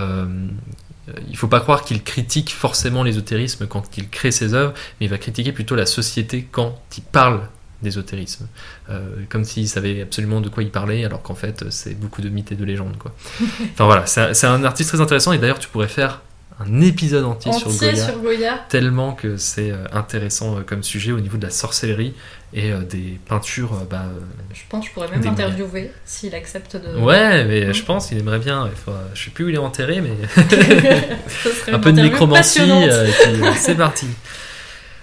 euh, il faut pas croire qu'il critique forcément l'ésotérisme quand il crée ses œuvres, mais il va critiquer plutôt la société quand il parle d'ésotérisme. Euh, comme s'il savait absolument de quoi il parlait, alors qu'en fait c'est beaucoup de mythes et de légendes. Quoi. enfin voilà, c'est un- c'est un artiste très intéressant et d'ailleurs tu pourrais faire un épisode entier, sur Goya, sur Goya. tellement que c'est euh, intéressant euh, comme sujet au niveau de la sorcellerie et euh, des peintures. bah, Je pense que je pourrais même l'interviewer s'il accepte de. ouais, mais je pense qu'il aimerait bien. Je sais plus où il est enterré, mais un peu de micromancie. euh, c'est parti.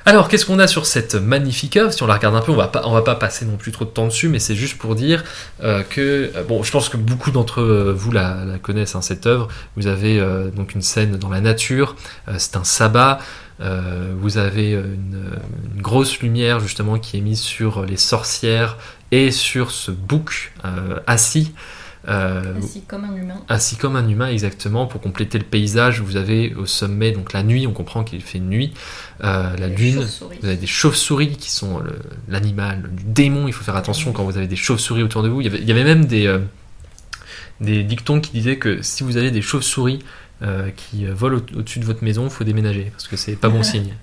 Alors, qu'est-ce qu'on a sur cette magnifique œuvre? Si on la regarde un peu, on va pas, va pas passer non plus trop de temps dessus, mais c'est juste pour dire euh, que, euh, bon, je pense que beaucoup d'entre euh, vous la, connaissent, hein, cette œuvre. Vous avez donc une scène dans la nature, c'est un sabbat. vous avez une, grosse lumière justement qui est mise sur les sorcières et sur ce bouc assis. Euh, Assis comme un humain. ainsi comme un humain exactement. Pour compléter le paysage vous avez au sommet donc la nuit on comprend qu'il fait nuit euh, la lune. vous avez des chauves-souris qui sont l'animal du démon. Il faut faire attention quand vous avez des chauves-souris autour de vous. Il y avait, il y avait même des euh, des dictons qui disaient que si vous avez des chauves-souris euh, qui volent au- au-dessus de votre maison, faut déménager parce que c'est pas bon signe.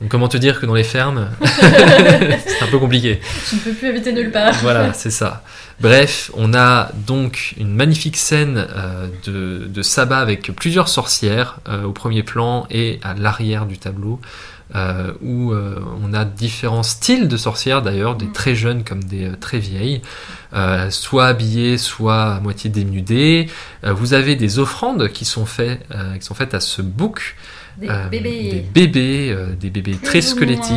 Donc comment te dire que dans les fermes, c'est un peu compliqué. Je ne peux plus habiter nulle part. Voilà, c'est ça. Bref, on a donc une magnifique scène euh, de, de sabbat avec plusieurs sorcières euh, au premier plan et à l'arrière du tableau, euh, où euh, on a différents styles de sorcières d'ailleurs, des Mm. très jeunes comme des euh, très vieilles, euh, soit habillées, soit à moitié dénudées. Euh, vous avez des offrandes qui sont, faites, euh, qui sont faites à ce bouc, Des bébés. des bébés, euh, des bébés Plus très squelettiques.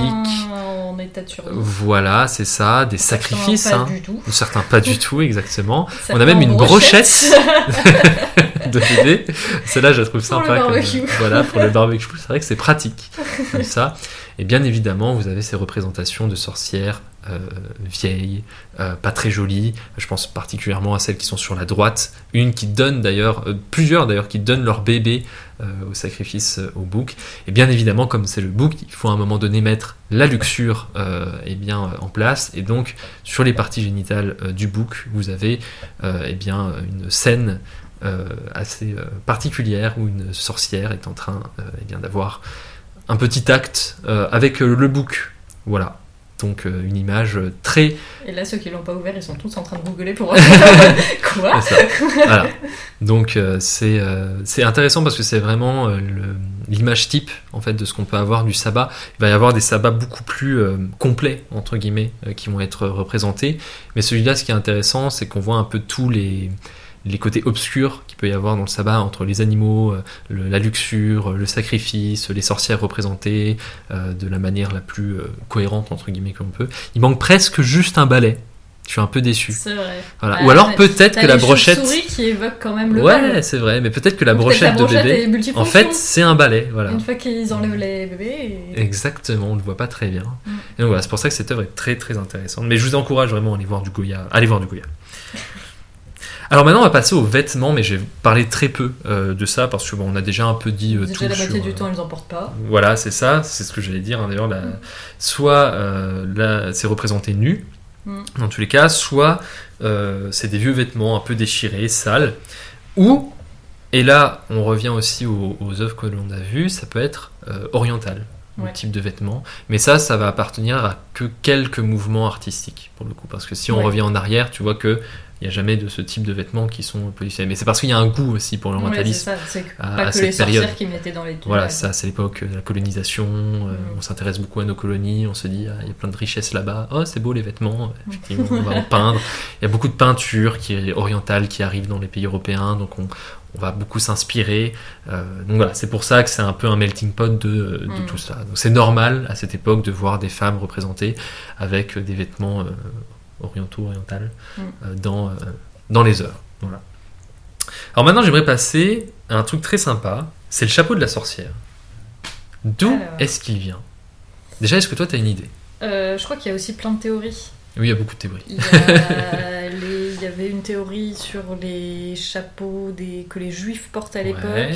moins En état de survie. Voilà, c'est ça, des Certains sacrifices. Pas hein. du tout. Ou certains pas du tout, exactement. On a même une brochette de bébé. Celle-là, je la trouve Pour le sympa. comme- barbecue. voilà, pour le barbecue. C'est vrai que c'est pratique. Comme ça. Et bien évidemment, vous avez ces représentations de sorcières euh, vieilles, euh, pas très jolies. Je pense particulièrement à celles qui sont sur la droite. Une qui donne d'ailleurs, euh, plusieurs d'ailleurs, qui donnent leur bébé euh, au sacrifice euh, au bouc. Et bien évidemment, comme c'est le bouc, il faut à un moment donné mettre la luxure euh, eh bien, euh, en place. Et donc, sur les parties génitales euh, du bouc, vous avez euh, eh bien, une scène euh, assez euh, particulière où une sorcière est en train euh, eh bien, d'avoir un petit acte euh, avec euh, le bouc. Voilà. Donc euh, une image euh, très... Et là, ceux qui l'ont pas ouvert, ils sont tous en train de googler pour. Quoi ça. Voilà. Donc euh, c'est euh, c'est intéressant parce que c'est vraiment euh, l'image type en fait de ce qu'on peut avoir du sabbat. Il va y avoir des sabbats beaucoup plus euh, complets entre guillemets euh, qui vont être représentés. Mais celui-là, ce qui est intéressant, c'est qu'on voit un peu tous les les côtés obscurs qu'il peut y avoir dans le sabbat entre les animaux, euh, le- la luxure, le sacrifice, les sorcières représentées euh, de la manière la plus euh, cohérente entre guillemets qu'on peut. Il manque presque juste un balai. Je suis un peu déçu. C'est vrai. Voilà. Ouais, Ou alors peut-être que la brochette. chauves-souris qui évoquent quand même le Ouais, c'est vrai, mais peut-être que la brochette, de bébé, en fait, c'est un balai, voilà. Une fois qu'ils enlèvent les bébés. et- Exactement, on le voit pas très bien. Mm. Et donc voilà, c'est pour ça que cette œuvre est très très intéressante. Mais je vous encourage vraiment à aller voir du Goya. Allez voir du Goya. Alors maintenant, on va passer aux vêtements, mais j'ai parlé très peu euh, de ça parce que bon, on a déjà un peu dit euh, Déjà, tout la moitié sur, du euh, temps, ils en portent pas. Voilà, c'est ça, c'est ce que j'allais dire. hein, D'ailleurs, la- soit euh, là, c'est représenté nu, Mm. dans tous les cas, soit c'est des vieux vêtements un peu déchirés, sales, ou, et là, on revient aussi aux, aux œuvres que l'on a vues, ça peut être oriental, le Ouais. type de vêtements. Mais ça, ça va appartenir à que quelques mouvements artistiques, pour le coup. Parce que si on Ouais. revient en arrière, tu vois que il n'y a jamais de ce type de vêtements qui sont positionnés. Mais c'est parce qu'il y a un goût aussi pour l'orientalisme. C'est à- pas à que cette les période. qui mettaient dans les. Voilà, ça, c'est l'époque de la colonisation. euh. On s'intéresse beaucoup à nos colonies. On se dit, ah, il y a plein de richesses là-bas. Oh, c'est beau les vêtements. Effectivement, on va en peindre. Il y a beaucoup de peinture qui est orientale qui arrive dans les pays européens. Donc, on, on va beaucoup s'inspirer. Euh, donc, voilà, c'est pour ça que c'est un peu un melting pot de, de Mm. tout ça. Donc, c'est normal à cette époque de voir des femmes représentées avec des vêtements euh, orientaux, orientales Mm. euh, dans, euh, dans les œuvres. Voilà. Alors maintenant, j'aimerais passer à un truc très sympa. C'est le chapeau de la sorcière. D'où Alors. est-ce qu'il vient? Déjà, est-ce que toi, tu as une idée? Euh, je crois qu'il y a aussi plein de théories. Oui, il y a beaucoup de théories. Il y, a les- il y avait une théorie sur les chapeaux des... que les juifs portent à l'époque. Ouais.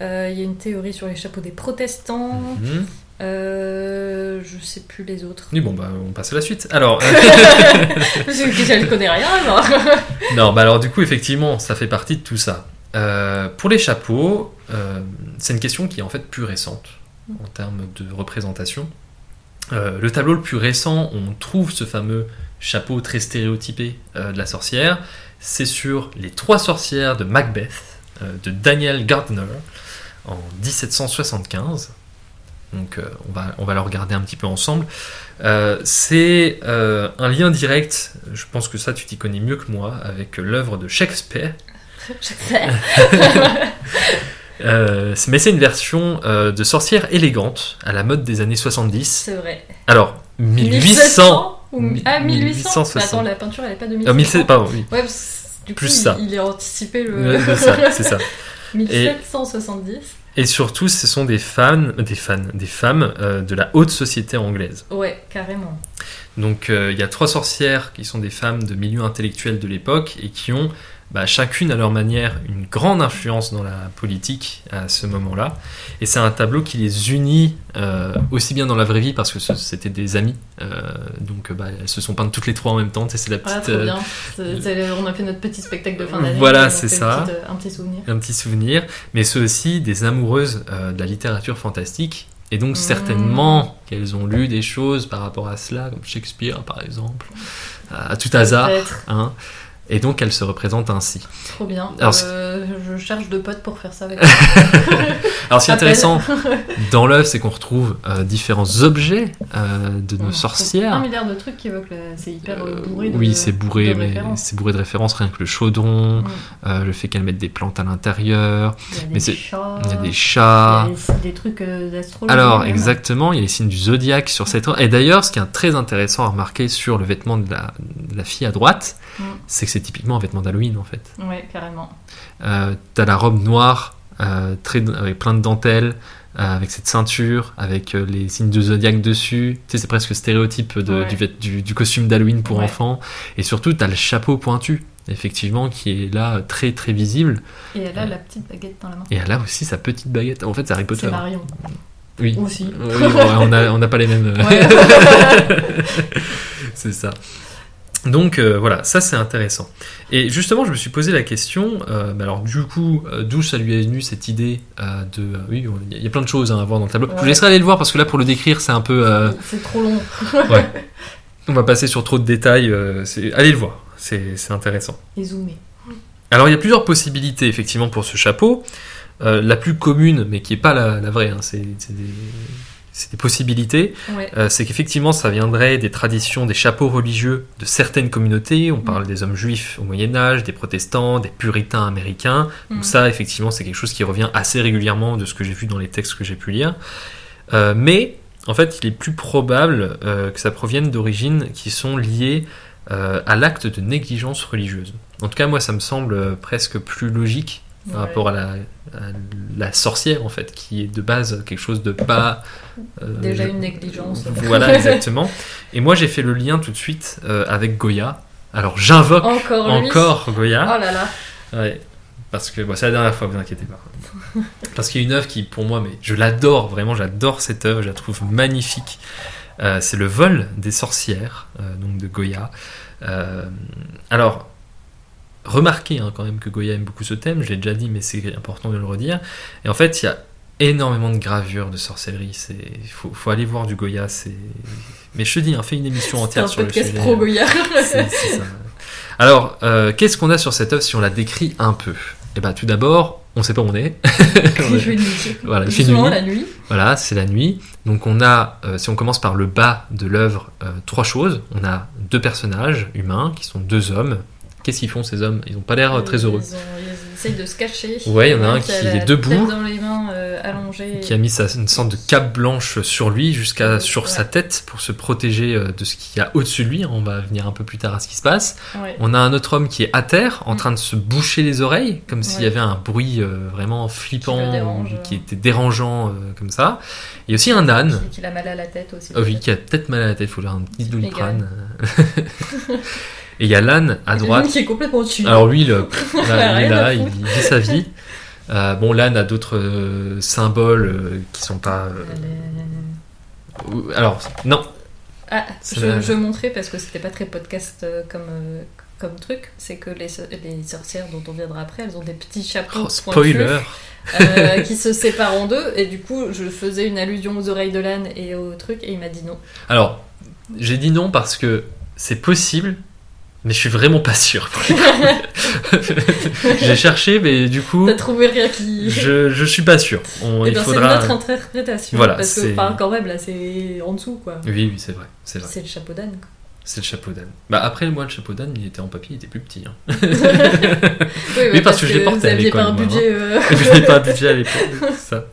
Il y a une théorie sur les chapeaux des protestants. Mhm. Euh, je sais plus les autres. Oui, bon, bah, on passe à la suite. Alors, je ne connais rien alors. non, bah alors du coup, effectivement, ça fait partie de tout ça. Euh, pour les chapeaux, euh, c'est une question qui est en fait plus récente en termes de représentation. Euh, le tableau le plus récent, où on trouve ce fameux chapeau très stéréotypé de la sorcière. C'est sur les trois sorcières de Macbeth de Daniel Gardner en 1775. Donc euh, on, va, on va le regarder un petit peu ensemble. Euh, c'est euh, un lien direct, je pense que ça tu t'y connais mieux que moi, avec l'œuvre de Shakespeare. Euh, mais c'est une version de sorcière élégante à la mode des années 70. C'est vrai. Alors, 1800. ou... Ah, 1800 1860. Attends, la peinture elle est pas de Euh, 1700. 1700, pardon, oui. Ouais, parce du coup, Plus il, ça. il a anticipé le. C'est ça, c'est ça. 1770. Et surtout, ce sont des fans, des fans, des femmes euh, de la haute société anglaise. Ouais, carrément. Donc, euh, il y a trois sorcières qui sont des femmes de milieu intellectuel de l'époque et qui ont bah, chacune à leur manière, une grande influence dans la politique à ce moment-là. Et c'est un tableau qui les unit euh, aussi bien dans la vraie vie parce que c'était des amis. Euh, donc bah, elles se sont peintes toutes les trois en même temps. C'est la Ah, petite, trop euh, bien. On a fait notre petit spectacle de fin d'année. Voilà, c'est ça. petite, un petit souvenir. un petit souvenir. Mais c'est aussi des amoureuses de la littérature fantastique. Et donc Mmh. certainement qu'elles ont lu des choses par rapport à cela, comme Shakespeare par exemple, à tout hasard. Hein. Et donc elles se représentent ainsi. Trop bien. Alors, Euh, je cherche deux potes pour faire ça avec Alors ce qui est intéressant dans l'œuvre, c'est qu'on retrouve euh, différents objets euh, de nos Un sorcières. milliard de trucs qui évoquent. la- C'est hyper bourré de oui, c'est bourré, de mais c'est bourré de références, rien que le chaudron, Mm. le fait qu'elles mettent des plantes à l'intérieur, Il y a des chats. il y a des il y chats. a des, des trucs d'astrologie. Alors, même. exactement, il y a les signes du zodiaque sur cette Et d'ailleurs, ce qui est très intéressant à remarquer sur le vêtement de la, de la fille à droite, Mm. c'est que c'est typiquement un vêtement d'Halloween en fait. Ouais, carrément. Euh, T'as la robe noire, euh, très, avec plein de dentelles, euh, avec cette ceinture, avec euh, les signes de zodiaque dessus. Tu sais, c'est presque stéréotype de- Ouais. du, vêt- du, du costume d'Halloween pour Ouais. enfants. Et surtout, t'as le chapeau pointu, effectivement, qui est là, euh, très très visible. Et elle a la petite baguette dans la main. Et elle a aussi sa petite baguette. En fait, c'est Harry Potter. C'est Marion. Oui. Aussi. Oui, on n'a on n'a pas les mêmes. euh, Ouais. c'est ça. Donc euh, voilà, ça c'est intéressant. Et justement, je me suis posé la question, euh, bah alors du coup, euh, d'où ça lui est venu cette idée de... oui, il y a plein de choses hein, à voir dans le tableau. Je vous Ouais. laisserai aller le voir parce que là, pour le décrire, c'est un peu... C'est trop long. on va passer sur trop de détails. allez le voir, c'est intéressant. Et zoomé. Alors il y a plusieurs possibilités effectivement pour ce chapeau. La plus commune, mais qui n'est pas la, la vraie, hein, c'est c'est des, c'est des possibilités, Ouais. euh, c'est qu'effectivement ça viendrait des traditions, des chapeaux religieux de certaines communautés. On parle des hommes juifs au Moyen Âge, des protestants, des puritains américains. Donc Mm. ça effectivement c'est quelque chose qui revient assez régulièrement de ce que j'ai vu dans les textes que j'ai pu lire. Euh, mais en fait il est plus probable euh, que ça provienne d'origines qui sont liées à l'acte de négligence religieuse. En tout cas moi ça me semble presque plus logique par rapport à la, à la sorcière en fait, qui est de base quelque chose de pas euh, Déjà une négligence. voilà exactement. Et moi j'ai fait le lien tout de suite euh, avec Goya. Alors j'invoque Encore encore Oh Goya, là là. Ouais. parce que bon, c'est la dernière fois, vous inquiétez pas. Parce qu'il y a une œuvre qui pour moi, mais je l'adore vraiment, j'adore cette œuvre, je la trouve magnifique. Euh, c'est le vol des sorcières, donc de Goya. Alors, remarquez hein, quand même que Goya aime beaucoup ce thème, je l'ai déjà dit, mais c'est important de le redire. Et en fait, il y a énormément de gravures de sorcellerie. C'est, il faut, faut aller voir du Goya. C'est, mais je te dis, hein, fais une émission entière un sur le sujet. pro Goya. C'est- c'est ça. Alors, euh, qu'est-ce qu'on a sur cette œuvre si on la décrit un peu? Eh ben, tout d'abord, on sait pas où on est. Voilà, il fait nuit. la nuit. Voilà, c'est la nuit. Donc on a, euh, si on commence par le bas de l'œuvre, euh, trois choses. On a deux personnages humains qui sont deux hommes. Qu'est-ce qu'ils font ces hommes? Ils n'ont pas l'air euh, très heureux. Ils, ont- ils essayent de se cacher. Ouais, il y en a un qui est debout. dans les mains euh, allongée. Qui a mis sa, une sorte de cape blanche sur lui jusqu'à sur Ouais. sa tête pour se protéger euh, de ce qu'il y a au-dessus de lui. On va venir un peu plus tard à ce qui se passe. Ouais. On a un autre homme qui est à terre, en Mm. train de se boucher les oreilles, comme s'il y avait un bruit euh, vraiment flippant, Qui était dérangeant, euh, comme ça. Il y a aussi un âne, Qui, qui a mal à la tête aussi. ah oui, qui a peut-être mal à la tête, il faut leur un petit doliprane. Et il y a l'âne à droite. qui est complètement dessus. Alors lui, le, là, il est là, il, vit sa vie. Euh, bon, l'âne a d'autres euh, symboles euh, qui sont pas. euh, alors, non, Ah, je, montrais parce que c'était pas très podcast comme, comme truc. C'est que les, so- les sorcières dont on viendra après, elles ont des petits chapeaux oh, spoiler. qui se séparent en deux. Et du coup, je faisais une allusion aux oreilles de l'âne et au truc, et il m'a dit non. Alors, j'ai dit non parce que c'est possible, mais je suis vraiment pas sûr. j'ai cherché, mais du coup, T'as trouvé rien qui. je, je suis pas sûr. On, Eh il ben, C'est faudra. notre interprétation. Voilà, parce que, c'est- enfin, quand même, là, c'est en dessous, quoi. Oui, oui, c'est vrai, c'est vrai. C'est le chapeau d'âne. quoi. C'est le chapeau d'âne. Bah après, moi, le chapeau d'âne, il était en papier, il était plus petit. Hein. Oui, Oui, parce que je l'ai porté vous à l'école, pas un moi, budget. euh, je n'avais pas un budget à l'époque, c'est ça.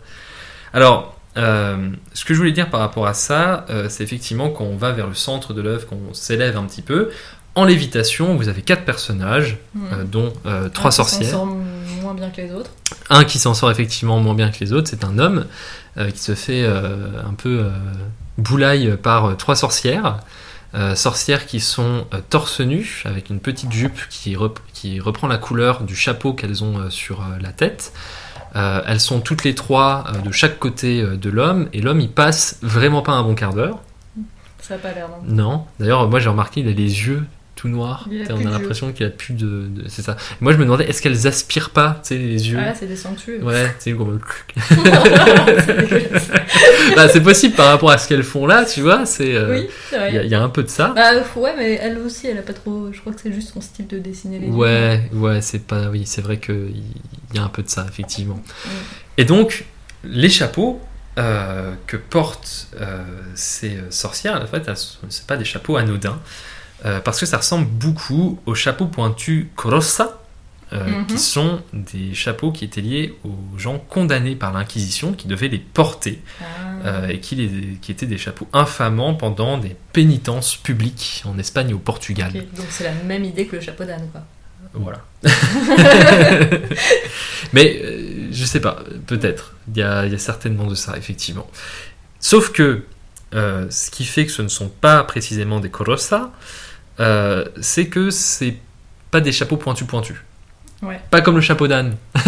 Alors, euh, ce que je voulais dire par rapport à ça, euh, c'est effectivement quand on va vers le centre de l'œuvre, qu'on s'élève un petit peu. En lévitation, vous avez quatre personnages, hmm. euh, dont euh, Un trois qui s'en sorcières. sort moins bien que les autres. Un qui s'en sort effectivement moins bien que les autres, c'est un homme euh, qui se fait un peu boulaille par trois sorcières. sorcières qui sont torse nu, avec une petite jupe qui, rep- qui reprend la couleur du chapeau qu'elles ont sur la tête. Elles sont toutes les trois de chaque côté de l'homme, et l'homme il passe vraiment pas un bon quart d'heure. Ça a pas l'air, non? Non. D'ailleurs, moi j'ai remarqué, il a les yeux tout plus On a l'impression qu'il a plus de. de- C'est ça. Moi je me demandais, est-ce qu'elles aspirent pas, tu sais, les yeux? Ah, c'est des sanctueux. Ouais, tu sais, comme- C'est dégueulasse. bah, c'est possible par rapport à ce qu'elles font là, tu vois. C'est. euh, oui, c'est Il y, a- vrai. il y a un peu de ça. Bah ouais, mais elle aussi, elle a pas trop. Je crois que c'est juste son style de dessiner les yeux. Ouais, ouais, c'est pas. Oui, c'est vrai qu'il y a un peu de ça, effectivement. Et donc, les chapeaux euh, que portent euh, ces sorcières, en fait, elles sont- c'est pas des chapeaux anodins, euh, parce que ça ressemble beaucoup aux chapeaux pointus Crossa, euh, Mhm. qui sont des chapeaux qui étaient liés aux gens condamnés par l'Inquisition, qui devaient les porter, Ah. euh, et qui, les- qui étaient des chapeaux infamants pendant des pénitences publiques en Espagne et au Portugal. Donc c'est la même idée que le chapeau d'âne, quoi. Voilà. Mais euh, je sais pas, peut-être. Il y a, il y a certainement de ça, effectivement. Sauf que ce qui fait que ce ne sont pas précisément des Corossa, euh, c'est que c'est pas des chapeaux pointus pointus. Ouais. Pas comme le chapeau d'âne.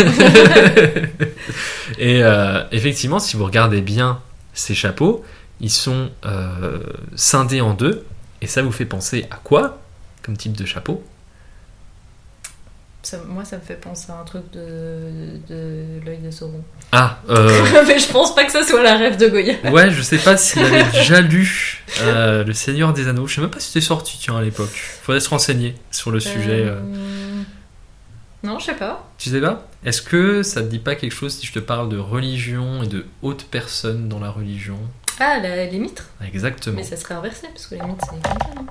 Et euh, effectivement, si vous regardez bien ces chapeaux, ils sont euh, scindés en deux. Et ça vous fait penser à quoi comme type de chapeau? Ça- moi, ça me fait penser à un truc de, de l'œil de Sauron. Ah, euh, mais je pense pas que ça soit la rêve de Goya. Ouais, je sais pas s'il avait déjà lu euh, Le Seigneur des Anneaux. Je sais même pas si c'était sorti, tiens, à l'époque. Faudrait se renseigner sur le sujet. euh. Euh, Non, je sais pas. Tu sais pas? Est-ce que ça te dit pas quelque chose si je te parle de religion et de hautes personnes dans la religion? Ah, la- les mitres Exactement. Mais ça serait inversé, parce que les mitres, c'est comme ça, non?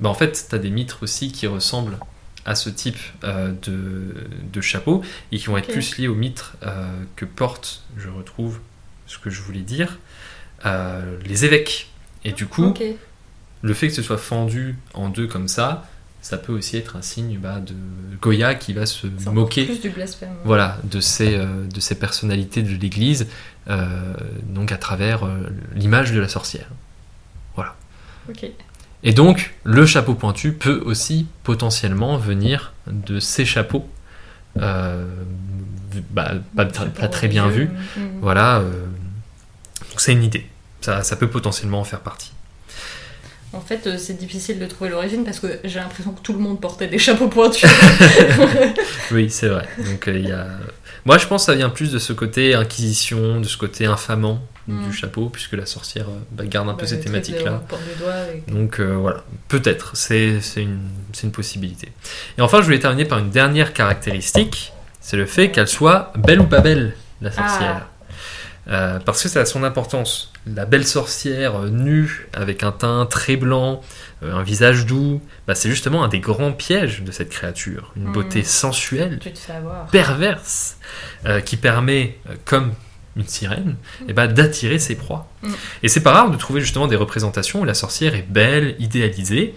Bah, en fait, t'as des mitres aussi qui ressemblent à ce type euh, de, de chapeau et qui vont être plus liés aux mitres euh, que portent, je retrouve ce que je voulais dire, euh, les évêques. Et du coup, le fait que ce soit fendu en deux comme ça, ça peut aussi être un signe bah, de Goya qui va se moquer plus du blasphème. voilà, de, ces, de ces personnalités de l'Église, donc à travers l'image de la sorcière. Ok. Et donc, le chapeau pointu peut aussi potentiellement venir de ces chapeaux, euh, bah, pas, très bien vus. Mm. Voilà, euh, donc c'est une idée. Ça, ça peut potentiellement en faire partie. En fait, euh, c'est difficile de trouver l'origine parce que j'ai l'impression que tout le monde portait des chapeaux pointus. Oui, c'est vrai. Donc, il y a... Moi, je pense que ça vient plus de ce côté inquisition, de ce côté infamant Mm. du chapeau, puisque la sorcière euh, bah, garde un peu Bah, ces thématiques-là. avec- Donc euh, voilà, peut-être, c'est une, une possibilité. Et enfin, je voulais terminer par une dernière caractéristique, c'est le fait qu'elle soit belle ou pas belle, la sorcière. Euh, parce que ça a son importance. La belle sorcière euh, nue, avec un teint très blanc, un visage doux, bah, c'est justement un des grands pièges de cette créature. Une Mhm. beauté sensuelle, perverse, qui permet, comme une sirène, eh ben, d'attirer ses proies. Mm. Et c'est pas rare de trouver justement des représentations où la sorcière est belle, idéalisée,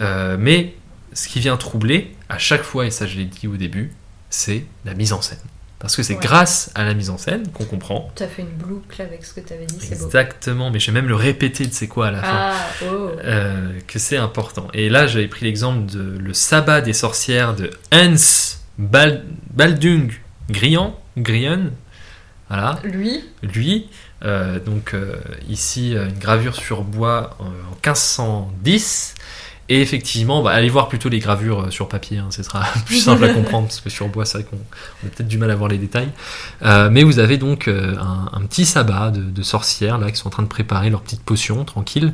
euh, mais ce qui vient troubler à chaque fois, et ça je l'ai dit au début, c'est la mise en scène. Parce que c'est Ouais. grâce à la mise en scène qu'on comprend Tu as fait une boucle avec ce que tu avais dit, c'est beau. exactement, mais je vais même le répéter de c'est quoi à la fin. Ah, oh. Euh, que c'est important. Et là, j'avais pris l'exemple de Le sabbat des sorcières de Hans Bal- Baldung Grian, Grian, voilà, Lui, lui, euh, donc euh, ici euh, une gravure sur bois en 1510. Et effectivement, bah, allez voir plutôt les gravures euh, sur papier, hein, ce sera plus simple à comprendre, parce que sur bois, c'est vrai qu'on on a peut-être du mal à voir les détails. Euh, mais vous avez donc euh, un, un petit sabbat de, de sorcières là qui sont en train de préparer leur petite potion tranquille.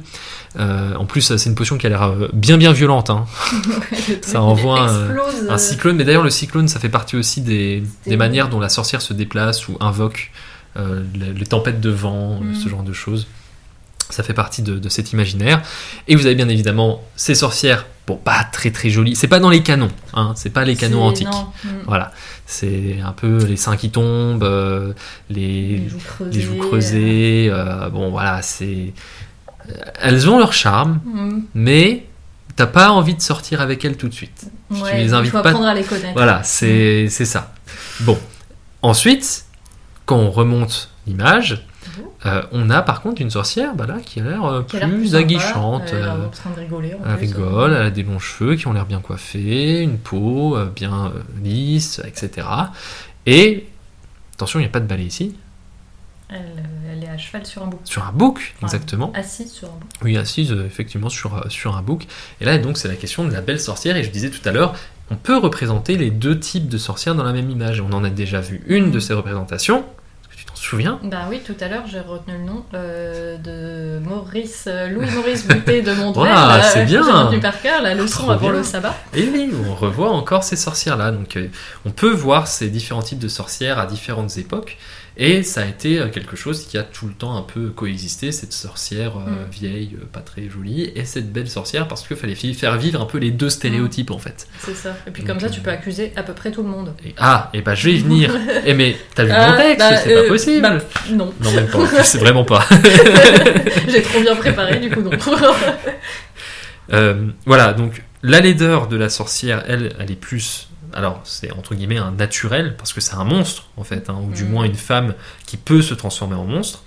Euh, en plus, c'est une potion qui a l'air bien bien violente. Hein. Ça envoie un- cyclone, mais d'ailleurs le cyclone, ça fait partie aussi des, des manières dont la sorcière se déplace ou invoque les, tempêtes de vent, euh, Mm. ce genre de choses. Ça fait partie de, de cet imaginaire. Et vous avez bien évidemment ces sorcières, bon, pas très très jolies. C'est pas dans les canons, hein, c'est pas les canons antiques. mm. Voilà, c'est un peu les seins qui tombent, euh, les, Les joues creusées. les joues creusées. euh, bon, voilà, c'est. euh, Elles ont leur charme, Mm. mais t'as pas envie de sortir avec elles tout de suite. Ouais, les il invites faut pas- apprendre à les connaître. Voilà, c'est c'est ça. Bon, ensuite, quand on remonte l'image, Euh, on a par contre une sorcière bah là, qui a l'air euh, plus aguichante. Elle euh, en train de rigoler. en elle plus. rigole, elle a des longs cheveux qui ont l'air bien coiffés, une peau bien lisse, etc. Et attention, il n'y a pas de balai ici. Elle, elle est à cheval sur un bouc. Sur un bouc, Enfin, exactement. Assise sur un bouc. Oui, assise effectivement sur, sur un bouc. Et là, donc, c'est la question de la belle sorcière. Et je disais tout à l'heure, on peut représenter les deux types de sorcières dans la même image. On en a déjà vu une de ces représentations. T'en souviens? Bah oui, tout à l'heure j'ai retenu le nom euh, de Maurice, euh, Louis-Maurice Boutet de Montreal. Ouah, c'est bien. J'ai retenu par cœur la leçon Trop avant bien. le sabbat. Et oui, on revoit encore ces sorcières-là. Donc, euh, on peut voir ces différents types de sorcières à différentes époques. Et ça a été euh, quelque chose qui a tout le temps un peu coexisté, cette sorcière euh, Mm. vieille, euh, pas très jolie, et cette belle sorcière, parce qu'il fallait faire vivre un peu les deux stéréotypes en fait. C'est ça. Et puis Donc, comme ça, tu peux accuser à peu près tout le monde. Et- ah, et bah je vais y venir. Eh mais t'as vu Ah, mon texte, bah, c'est euh, pas possible. bah, non, Non, même pas. C'est vraiment pas. j'ai trop bien préparé du coup non. Euh, voilà, donc la laideur de la sorcière, elle, elle est plus. Alors, c'est entre guillemets un naturel, parce que c'est un monstre, en fait, hein, ou du Mhm. moins une femme qui peut se transformer en monstre.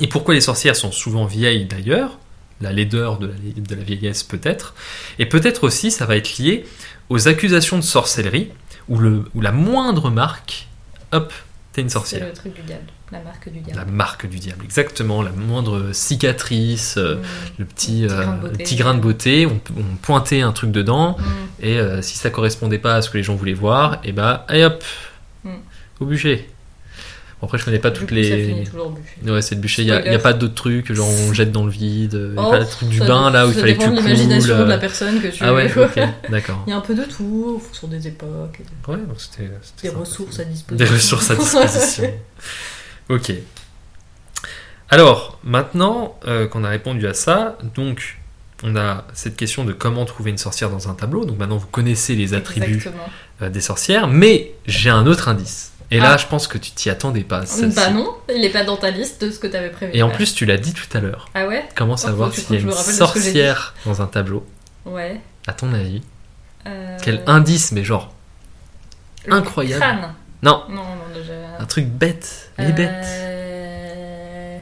Et pourquoi les sorcières sont souvent vieilles d'ailleurs La laideur de la, de la vieillesse, peut-être. Et peut-être aussi, ça va être lié aux accusations de sorcellerie, où, le, où la moindre marque, hop, t'es une C'est sorcière. le truc du diable, la marque du La diable. marque du diable, exactement, la moindre cicatrice. euh, Mm. le petit, petit euh, grain de beauté. petit grain de beauté, on, on pointait un truc dedans, Mm. et euh, si ça correspondait pas à ce que les gens voulaient voir, et bah, allez hop, Mm. au bûcher. Bon, après, je connais pas Du toutes coup, Ça les. finit toujours bûcher. Ouais, c'est le bûcher, il n'y a, a pas d'autres trucs, genre on jette dans le vide, il Oh, pas le truc du ça bain là où il ça fallait que tu coules. l'imagination de la personne que tu Ah ouais, ok, d'accord. Il y a un peu de tout, fonction des époques, et Ouais, c'était. c'était des sympa. ressources à disposition. Des ressources à disposition. Ok. Alors, maintenant euh, qu'on a répondu à ça, donc on a cette question de comment trouver une sorcière dans un tableau. Donc maintenant vous connaissez les attributs euh, des sorcières, mais j'ai un autre indice. Et là, Ah. je pense que tu t'y attendais pas. Bah non, il est pas dans ta liste de ce que t'avais prévu. Et en plus, tu l'as dit tout à l'heure. Ah ouais? Comment savoir s'il y a une sorcière dans un tableau? Ouais. À ton avis? Euh, Quel indice, mais genre le incroyable. Crâne. Non, Non, non, déjà. un truc bête. Les bêtes. Euh,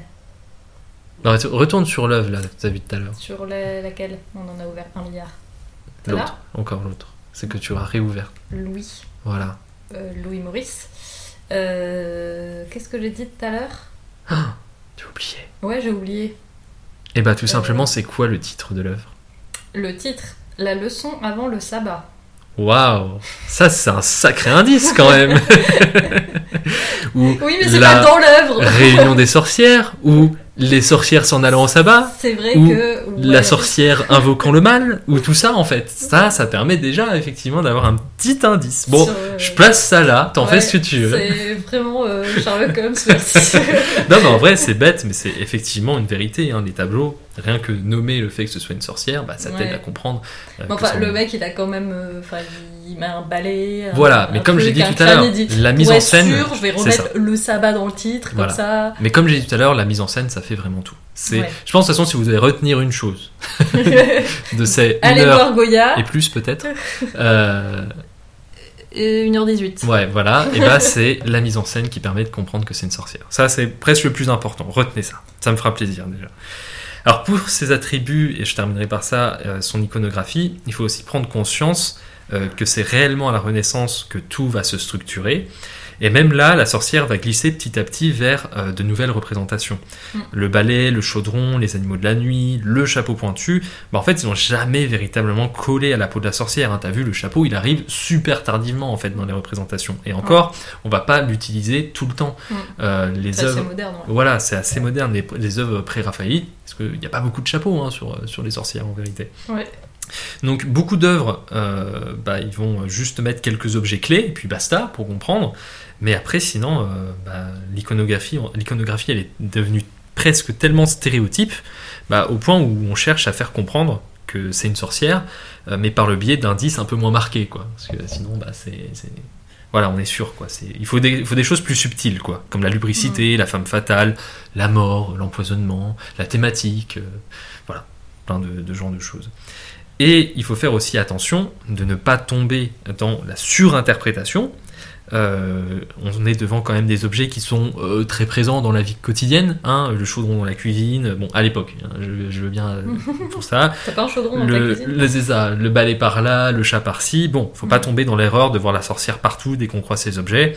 Non, retourne- sur l'œuvre là, que tu as vu tout à l'heure. Sur la- laquelle? On en a ouvert un milliard. L'autre, encore l'autre. C'est que tu as réouvert. Louis. Voilà. Euh, Louis Maurice. Euh, Qu'est-ce que j'ai dit tout à l'heure? Tu as oublié. Ouais, j'ai oublié. Et bah tout Euh. simplement, c'est quoi le titre de l'œuvre? Le titre La leçon avant le sabbat. Waouh Ça, c'est un sacré indice quand même Ou Oui, mais c'est la pas dans l'œuvre réunion des sorcières Ou les sorcières s'en allant au sabbat C'est vrai Ou que. La sorcière invoquant le mal Ou tout ça en fait Ça, ça permet déjà effectivement d'avoir un petit indice. Bon, sur, euh, je place ça là, t'en ouais, fais ce que tu veux. C'est vraiment euh, Sherlock Holmes, merci. Non, mais en vrai, c'est bête, mais c'est effectivement une vérité. Hein, les tableaux, rien que nommer le fait que ce soit une sorcière, bah, ça t'aide Ouais. à comprendre. euh, enfin, son- le mec, il a quand même. euh, Enfin, il met un balai. un- Voilà, mais comme j'ai dit tout à l'heure, la mise en scène, sûr, je vais remettre ça. le sabbat dans le titre, Voilà. comme ça. Mais comme j'ai dit tout à l'heure, la mise en scène, ça fait vraiment tout. C'est, Ouais. je pense de toute façon, si vous devez retenir une chose de ces Allez voir Goya. et plus peut-être, euh, Et 1h18. ouais, voilà, et bah c'est la mise en scène qui permet de comprendre que c'est une sorcière. Ça, c'est presque le plus important. Retenez ça. Ça me fera plaisir déjà. Alors pour ses attributs, et je terminerai par ça, euh, son iconographie, il faut aussi prendre conscience euh, que c'est réellement à la Renaissance que tout va se structurer. Et même là, la sorcière va glisser petit à petit vers euh, de nouvelles représentations. Mm. Le balai, le chaudron, les animaux de la nuit, le chapeau pointu, bah, en fait, ils n'ont jamais véritablement collé à la peau de la sorcière. Hein. T'as vu, le chapeau, il arrive super tardivement en fait dans les représentations. Et encore, on va pas l'utiliser tout le temps. Mm. Euh, les C'est assez œuvres moderne. ouais. voilà, c'est assez moderne, les, les œuvres pré-raphaélites, parce qu'il n'y a pas beaucoup de chapeaux hein, sur, sur les sorcières en vérité. Ouais. Donc beaucoup d'œuvres, euh, bah, ils vont juste mettre quelques objets clés, et puis basta, pour comprendre. Mais après, sinon, euh, bah, l'iconographie, l'iconographie, elle est devenue presque tellement stéréotype, bah, au point où on cherche à faire comprendre que c'est une sorcière, euh, mais par le biais d'indices un peu moins marqués, quoi. Parce que sinon, bah, c'est... c'est- Voilà, on est sûr, quoi. C'est... Il faut des, il faut des choses plus subtiles, quoi. Comme la lubricité, la femme fatale, la mort, l'empoisonnement, la thématique, voilà, plein de, de genres de choses. Et il faut faire aussi attention de ne pas tomber dans la surinterprétation, euh, on est devant quand même des objets qui sont euh, très présents dans la vie quotidienne. Hein, le chaudron dans la cuisine, bon, à l'époque, hein, je, je veux bien euh, pour ça. T'as pas un chaudron dans Le, ta cuisine le, c'est ça, le balai par là, le chat par ci. Bon, faut pas Mm. tomber dans l'erreur de voir la sorcière partout dès qu'on croise ces objets.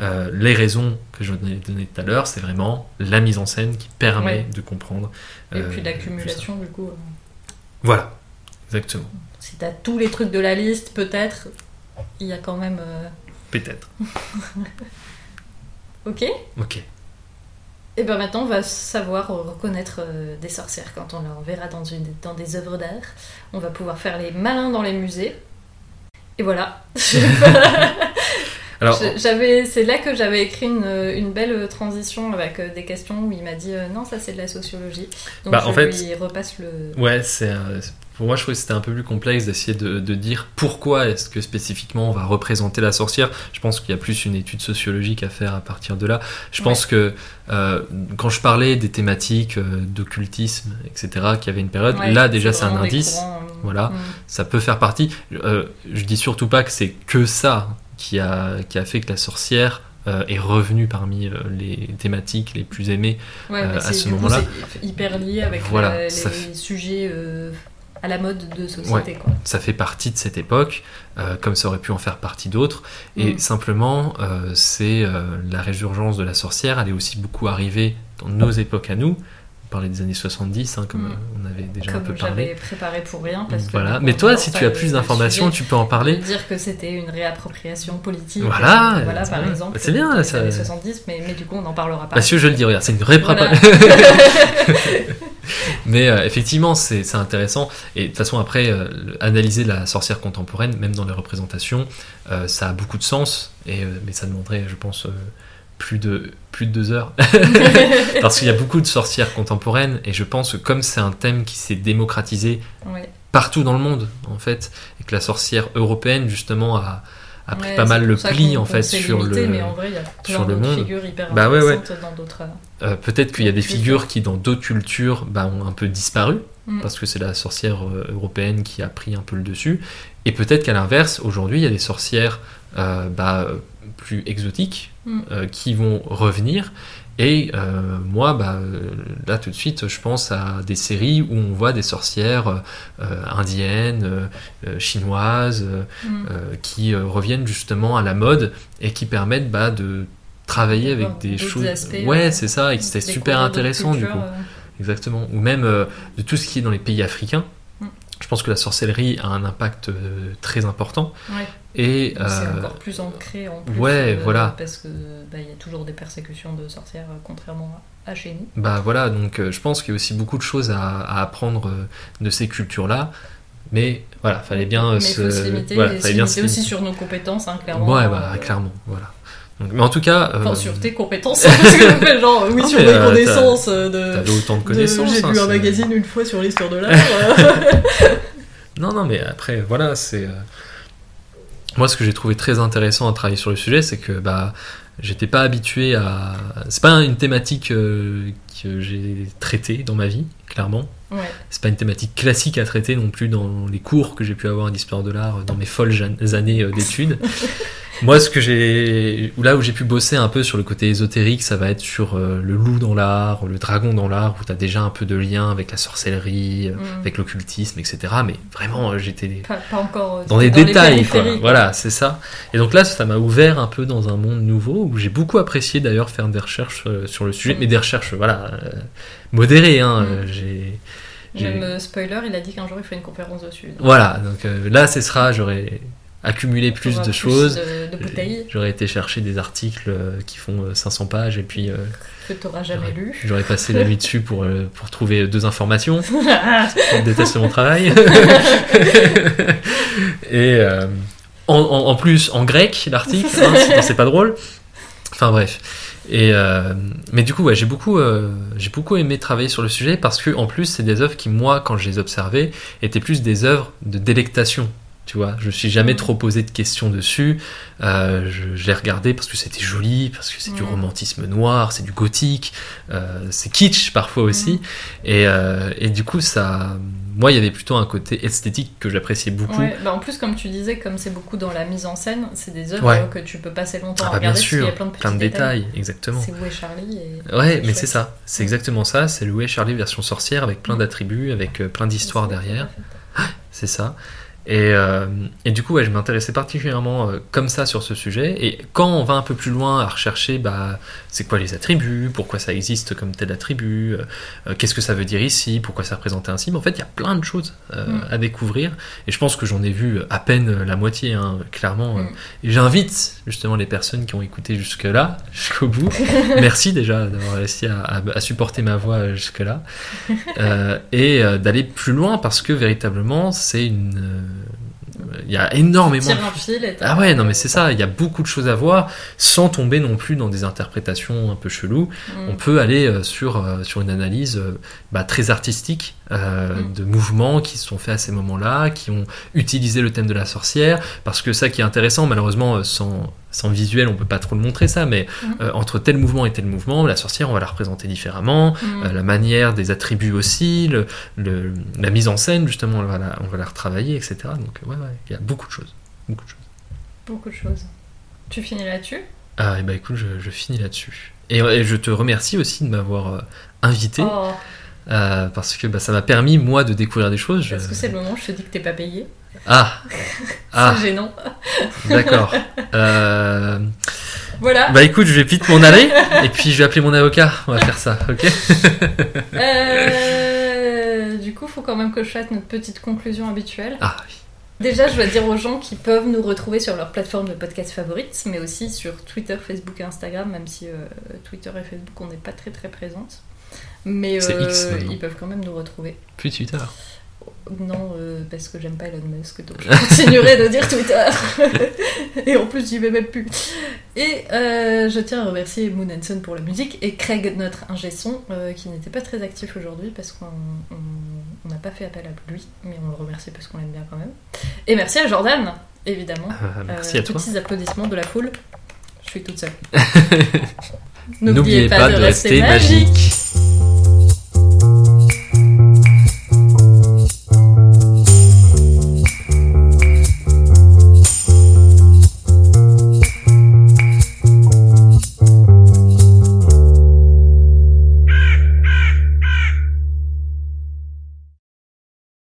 Mm. Les raisons que je vous ai données tout à l'heure, c'est vraiment la mise en scène qui permet Ouais. de comprendre. Et puis l'accumulation, du coup. Voilà, exactement. Si t'as tous les trucs de la liste, peut-être, il y a quand même. euh, Peut-être. Ok Ok. Et ben maintenant, on va savoir reconnaître euh, des sorcières quand on en verra dans, une, dans des œuvres d'art. On va pouvoir faire les malins dans les musées. Et voilà. Alors, Je- J'avais, c'est là que j'avais écrit une, une belle transition avec euh, des questions où il m'a dit euh, non, ça c'est de la sociologie. Donc Bah, je en fait- lui repasse le. Ouais, c'est- pour moi je trouvais que c'était un peu plus complexe d'essayer de, de dire pourquoi est-ce que spécifiquement on va représenter la sorcière. Je pense qu'il y a plus une étude sociologique à faire à partir de là. Je pense que euh, quand je parlais des thématiques euh, d'occultisme, etc., qu'il y avait une période, Ouais, là déjà c'est un indice. courants, euh, Voilà. mm. Ça peut faire partie. Euh, je dis surtout pas que c'est que ça qui a, qui a fait que la sorcière euh, est revenue parmi euh, les thématiques les plus aimées. Ouais, euh, à ce moment-là. hyper lié avec Voilà, les fait- sujets à la mode de société. Quoi. ça fait partie de cette époque, euh, comme ça aurait pu en faire partie d'autres. Et Mm. simplement, euh, c'est euh, la résurgence de la sorcière, elle est aussi beaucoup arrivée dans nos époques à nous. On parlait des années 70, hein, comme Mm. on avait déjà un peu j'avais parlé. préparé pour rien. Parce que Voilà. Mais toi, si tu as plus d'informations, tu peux en parler. dire que c'était une réappropriation politique Voilà, euh, voilà par bien. exemple C'est bien, les ça- années 70 mais, mais du coup on n'en parlera pas que je le dis, regarde, c'est une vraie Voilà. Mais euh, effectivement, c'est intéressant. Et de toute façon, après, euh, analyser la sorcière contemporaine, même dans les représentations, euh, ça a beaucoup de sens. Et, mais ça demanderait, je pense, plus, de, plus de deux heures. Parce qu'il y a beaucoup de sorcières contemporaines. Et je pense que comme c'est un thème qui s'est démocratisé Ouais. partout dans le monde, en fait, et que la sorcière européenne, justement, a, a pris Ouais, pas mal le pli, en fait, sur limité, le... mais en vrai il y a sur le monde. figures hyper Bah ouais, dans d'autres Euh, Peut-être qu'il y a des figures qui, dans d'autres cultures, bah, ont un peu disparu, Mm. parce que c'est la sorcière euh, européenne qui a pris un peu le dessus. Et peut-être qu'à l'inverse, aujourd'hui, il y a des sorcières euh, bah, euh, plus exotiques Mm. euh, qui vont revenir. Et euh, moi, bah, euh, là tout de suite, je pense à des séries où on voit des sorcières indiennes, chinoises, Mm. qui reviennent justement à la mode et qui permettent bah, de travailler avec des choses. aspects, ouais, c'est ça, et c'était super intéressant du coup. Exactement. Ou même de tout ce qui est dans les pays africains. Je pense que la sorcellerie a un impact euh, très important. Ouais. Et c'est euh, encore plus ancré en plus ouais, euh, voilà. parce que bah, il y a toujours des persécutions de sorcières contrairement à chez nous bah voilà, donc je pense qu'il y a aussi beaucoup de choses à, à apprendre de ces cultures-là. Mais voilà, fallait bien mais il se, faut se limiter voilà, se fallait bien limiter se aussi limiter. sur nos compétences hein, clairement Ouais, bah clairement, voilà. Donc, mais en tout cas, enfin euh, sur tes compétences parce que genre oui Non, sur mes euh, connaissances euh, de autant de de- connaissances. J'ai hein, lu un magazine une fois sur l'histoire de l'art. Non, non, mais après, voilà, c'est. Moi, ce que j'ai trouvé très intéressant à travailler sur le sujet, c'est que bah, j'étais pas habitué à. C'est pas une thématique euh, que j'ai traitée dans ma vie, clairement. ouais. C'est pas une thématique classique à traiter non plus dans les cours que j'ai pu avoir d'histoire de l'art dans mes folles années d'études. Moi, ce que j'ai, là où j'ai pu bosser un peu sur le côté ésotérique, ça va être sur euh, le loup dans l'art, le dragon dans l'art, où tu as déjà un peu de lien avec la sorcellerie, euh, Mm. avec l'occultisme, etc. Mais vraiment, euh, j'étais Pas, pas encore dans les détails, quoi. Voilà, c'est ça. Et donc là, ça m'a ouvert un peu dans un monde nouveau où j'ai beaucoup apprécié d'ailleurs faire des recherches sur le sujet, Mm. mais des recherches, voilà, modérées. Hein, Mm. euh, j'ai, Même spoiler, il a dit qu'un jour il fait une conférence dessus. Donc, Voilà, donc euh, là, ce sera, j'aurais accumulé plus de choses. de, de bouteilles J'aurais été chercher des articles euh, qui font euh, 500 pages et puis euh, que t'auras jamais lu. j'aurais passé la nuit dessus pour, euh, pour trouver deux informations. Je déteste mon travail. et euh, en, en- en plus, en grec, l'article, hein, c'est pas drôle. Enfin bref. Et euh, mais du coup, ouais, j'ai beaucoup, euh, j'ai beaucoup aimé travailler sur le sujet parce que en plus, c'est des œuvres qui, moi, quand je les observais, étaient plus des œuvres de délectation. Tu vois, je me suis jamais Mm. trop posé de questions dessus. Euh, je, je l'ai regardé parce que c'était joli, parce que c'est du Mm. romantisme noir, c'est du gothique, euh, c'est kitsch parfois aussi. Mm. Et, euh, et du coup, ça, moi, il y avait plutôt un côté esthétique que j'appréciais beaucoup. Ouais, bah en plus, comme tu disais, comme c'est beaucoup dans la mise en scène, c'est des œuvres Ouais. que tu peux passer longtemps Ah à bah bien regarder parce qu'il y sûr, a plein de plein de détails. détails, exactement. C'est où est Charlie et... Ouais, mais c'est ça, c'est exactement ça. C'est Où est Charlie version sorcière avec plein d'attributs, avec plein d'histoires derrière. fait. C'est ça. Et, euh, et du coup, ouais, je m'intéressais particulièrement euh, comme ça sur ce sujet. Et quand on va un peu plus loin à rechercher, bah, c'est quoi les attributs, pourquoi ça existe comme tel attribut, euh, qu'est-ce que ça veut dire ici, pourquoi ça représente ainsi, mais en fait, il y a plein de choses Mm. à découvrir. Et je pense que j'en ai vu à peine la moitié, hein, clairement. Mm. Et j'invite justement les personnes qui ont écouté jusque-là, jusqu'au bout. Merci déjà d'avoir réussi à, à- à supporter ma voix jusque-là. Et d'aller plus loin parce que véritablement, c'est une. Il y a énormément fil ah ouais, non mais c'est ça, il y a beaucoup de choses à voir sans tomber non plus dans des interprétations un peu cheloues. Mm. On peut aller euh, sur, euh, sur une analyse euh, bah, très artistique euh, Mm. de mouvements qui se sont faits à ces moments-là, qui ont utilisé le thème de la sorcière, parce que ça qui est intéressant, malheureusement, sans, sans visuel, on peut pas trop le montrer ça, mais Mm. euh, entre tel mouvement et tel mouvement, la sorcière, on va la représenter différemment, Mm. euh, la manière des attributs aussi, le, le- la mise en scène, justement, on va la, on va la retravailler, etc. Donc, ouais, ouais, il y a beaucoup de choses. Beaucoup de choses. Beaucoup de choses. Tu finis là-dessus? Ah, et bah écoute, je, je finis là-dessus. Et, et je te remercie aussi de m'avoir euh, invité, Oh, euh, parce que bah, ça m'a permis, moi, de découvrir des choses. Je- Est-ce que c'est le moment où je te dis que t'es pas payé? Ah Ah, C'est gênant. d'accord. Euh, Voilà. bah écoute, je vais vite m'en aller, et puis je vais appeler mon avocat, on va faire ça, ok? Euh, du coup, faut quand même que je fasse notre petite conclusion habituelle. Ah oui. Déjà, je dois dire aux gens qui peuvent nous retrouver sur leur plateforme de podcast favorite, mais aussi sur Twitter, Facebook et Instagram, même si euh, Twitter et Facebook, on n'est pas très très présentes. Mais euh, ils peuvent quand même nous retrouver. Plus Twitter. Non, euh, parce que j'aime pas Elon Musk, donc je continuerai de dire Twitter. et en plus, j'y vais même plus. Et euh, je tiens à remercier Moon Hanson pour la musique et Craig, notre ingé son, euh, qui n'était pas très actif aujourd'hui parce qu'on on- on n'a pas fait appel à lui, mais on le remercie parce qu'on l'aime bien quand même. Et merci à Jordan, évidemment. Euh, merci à toi. Petits applaudissements de la foule. Je suis toute seule. N'oubliez pas, de rester magique.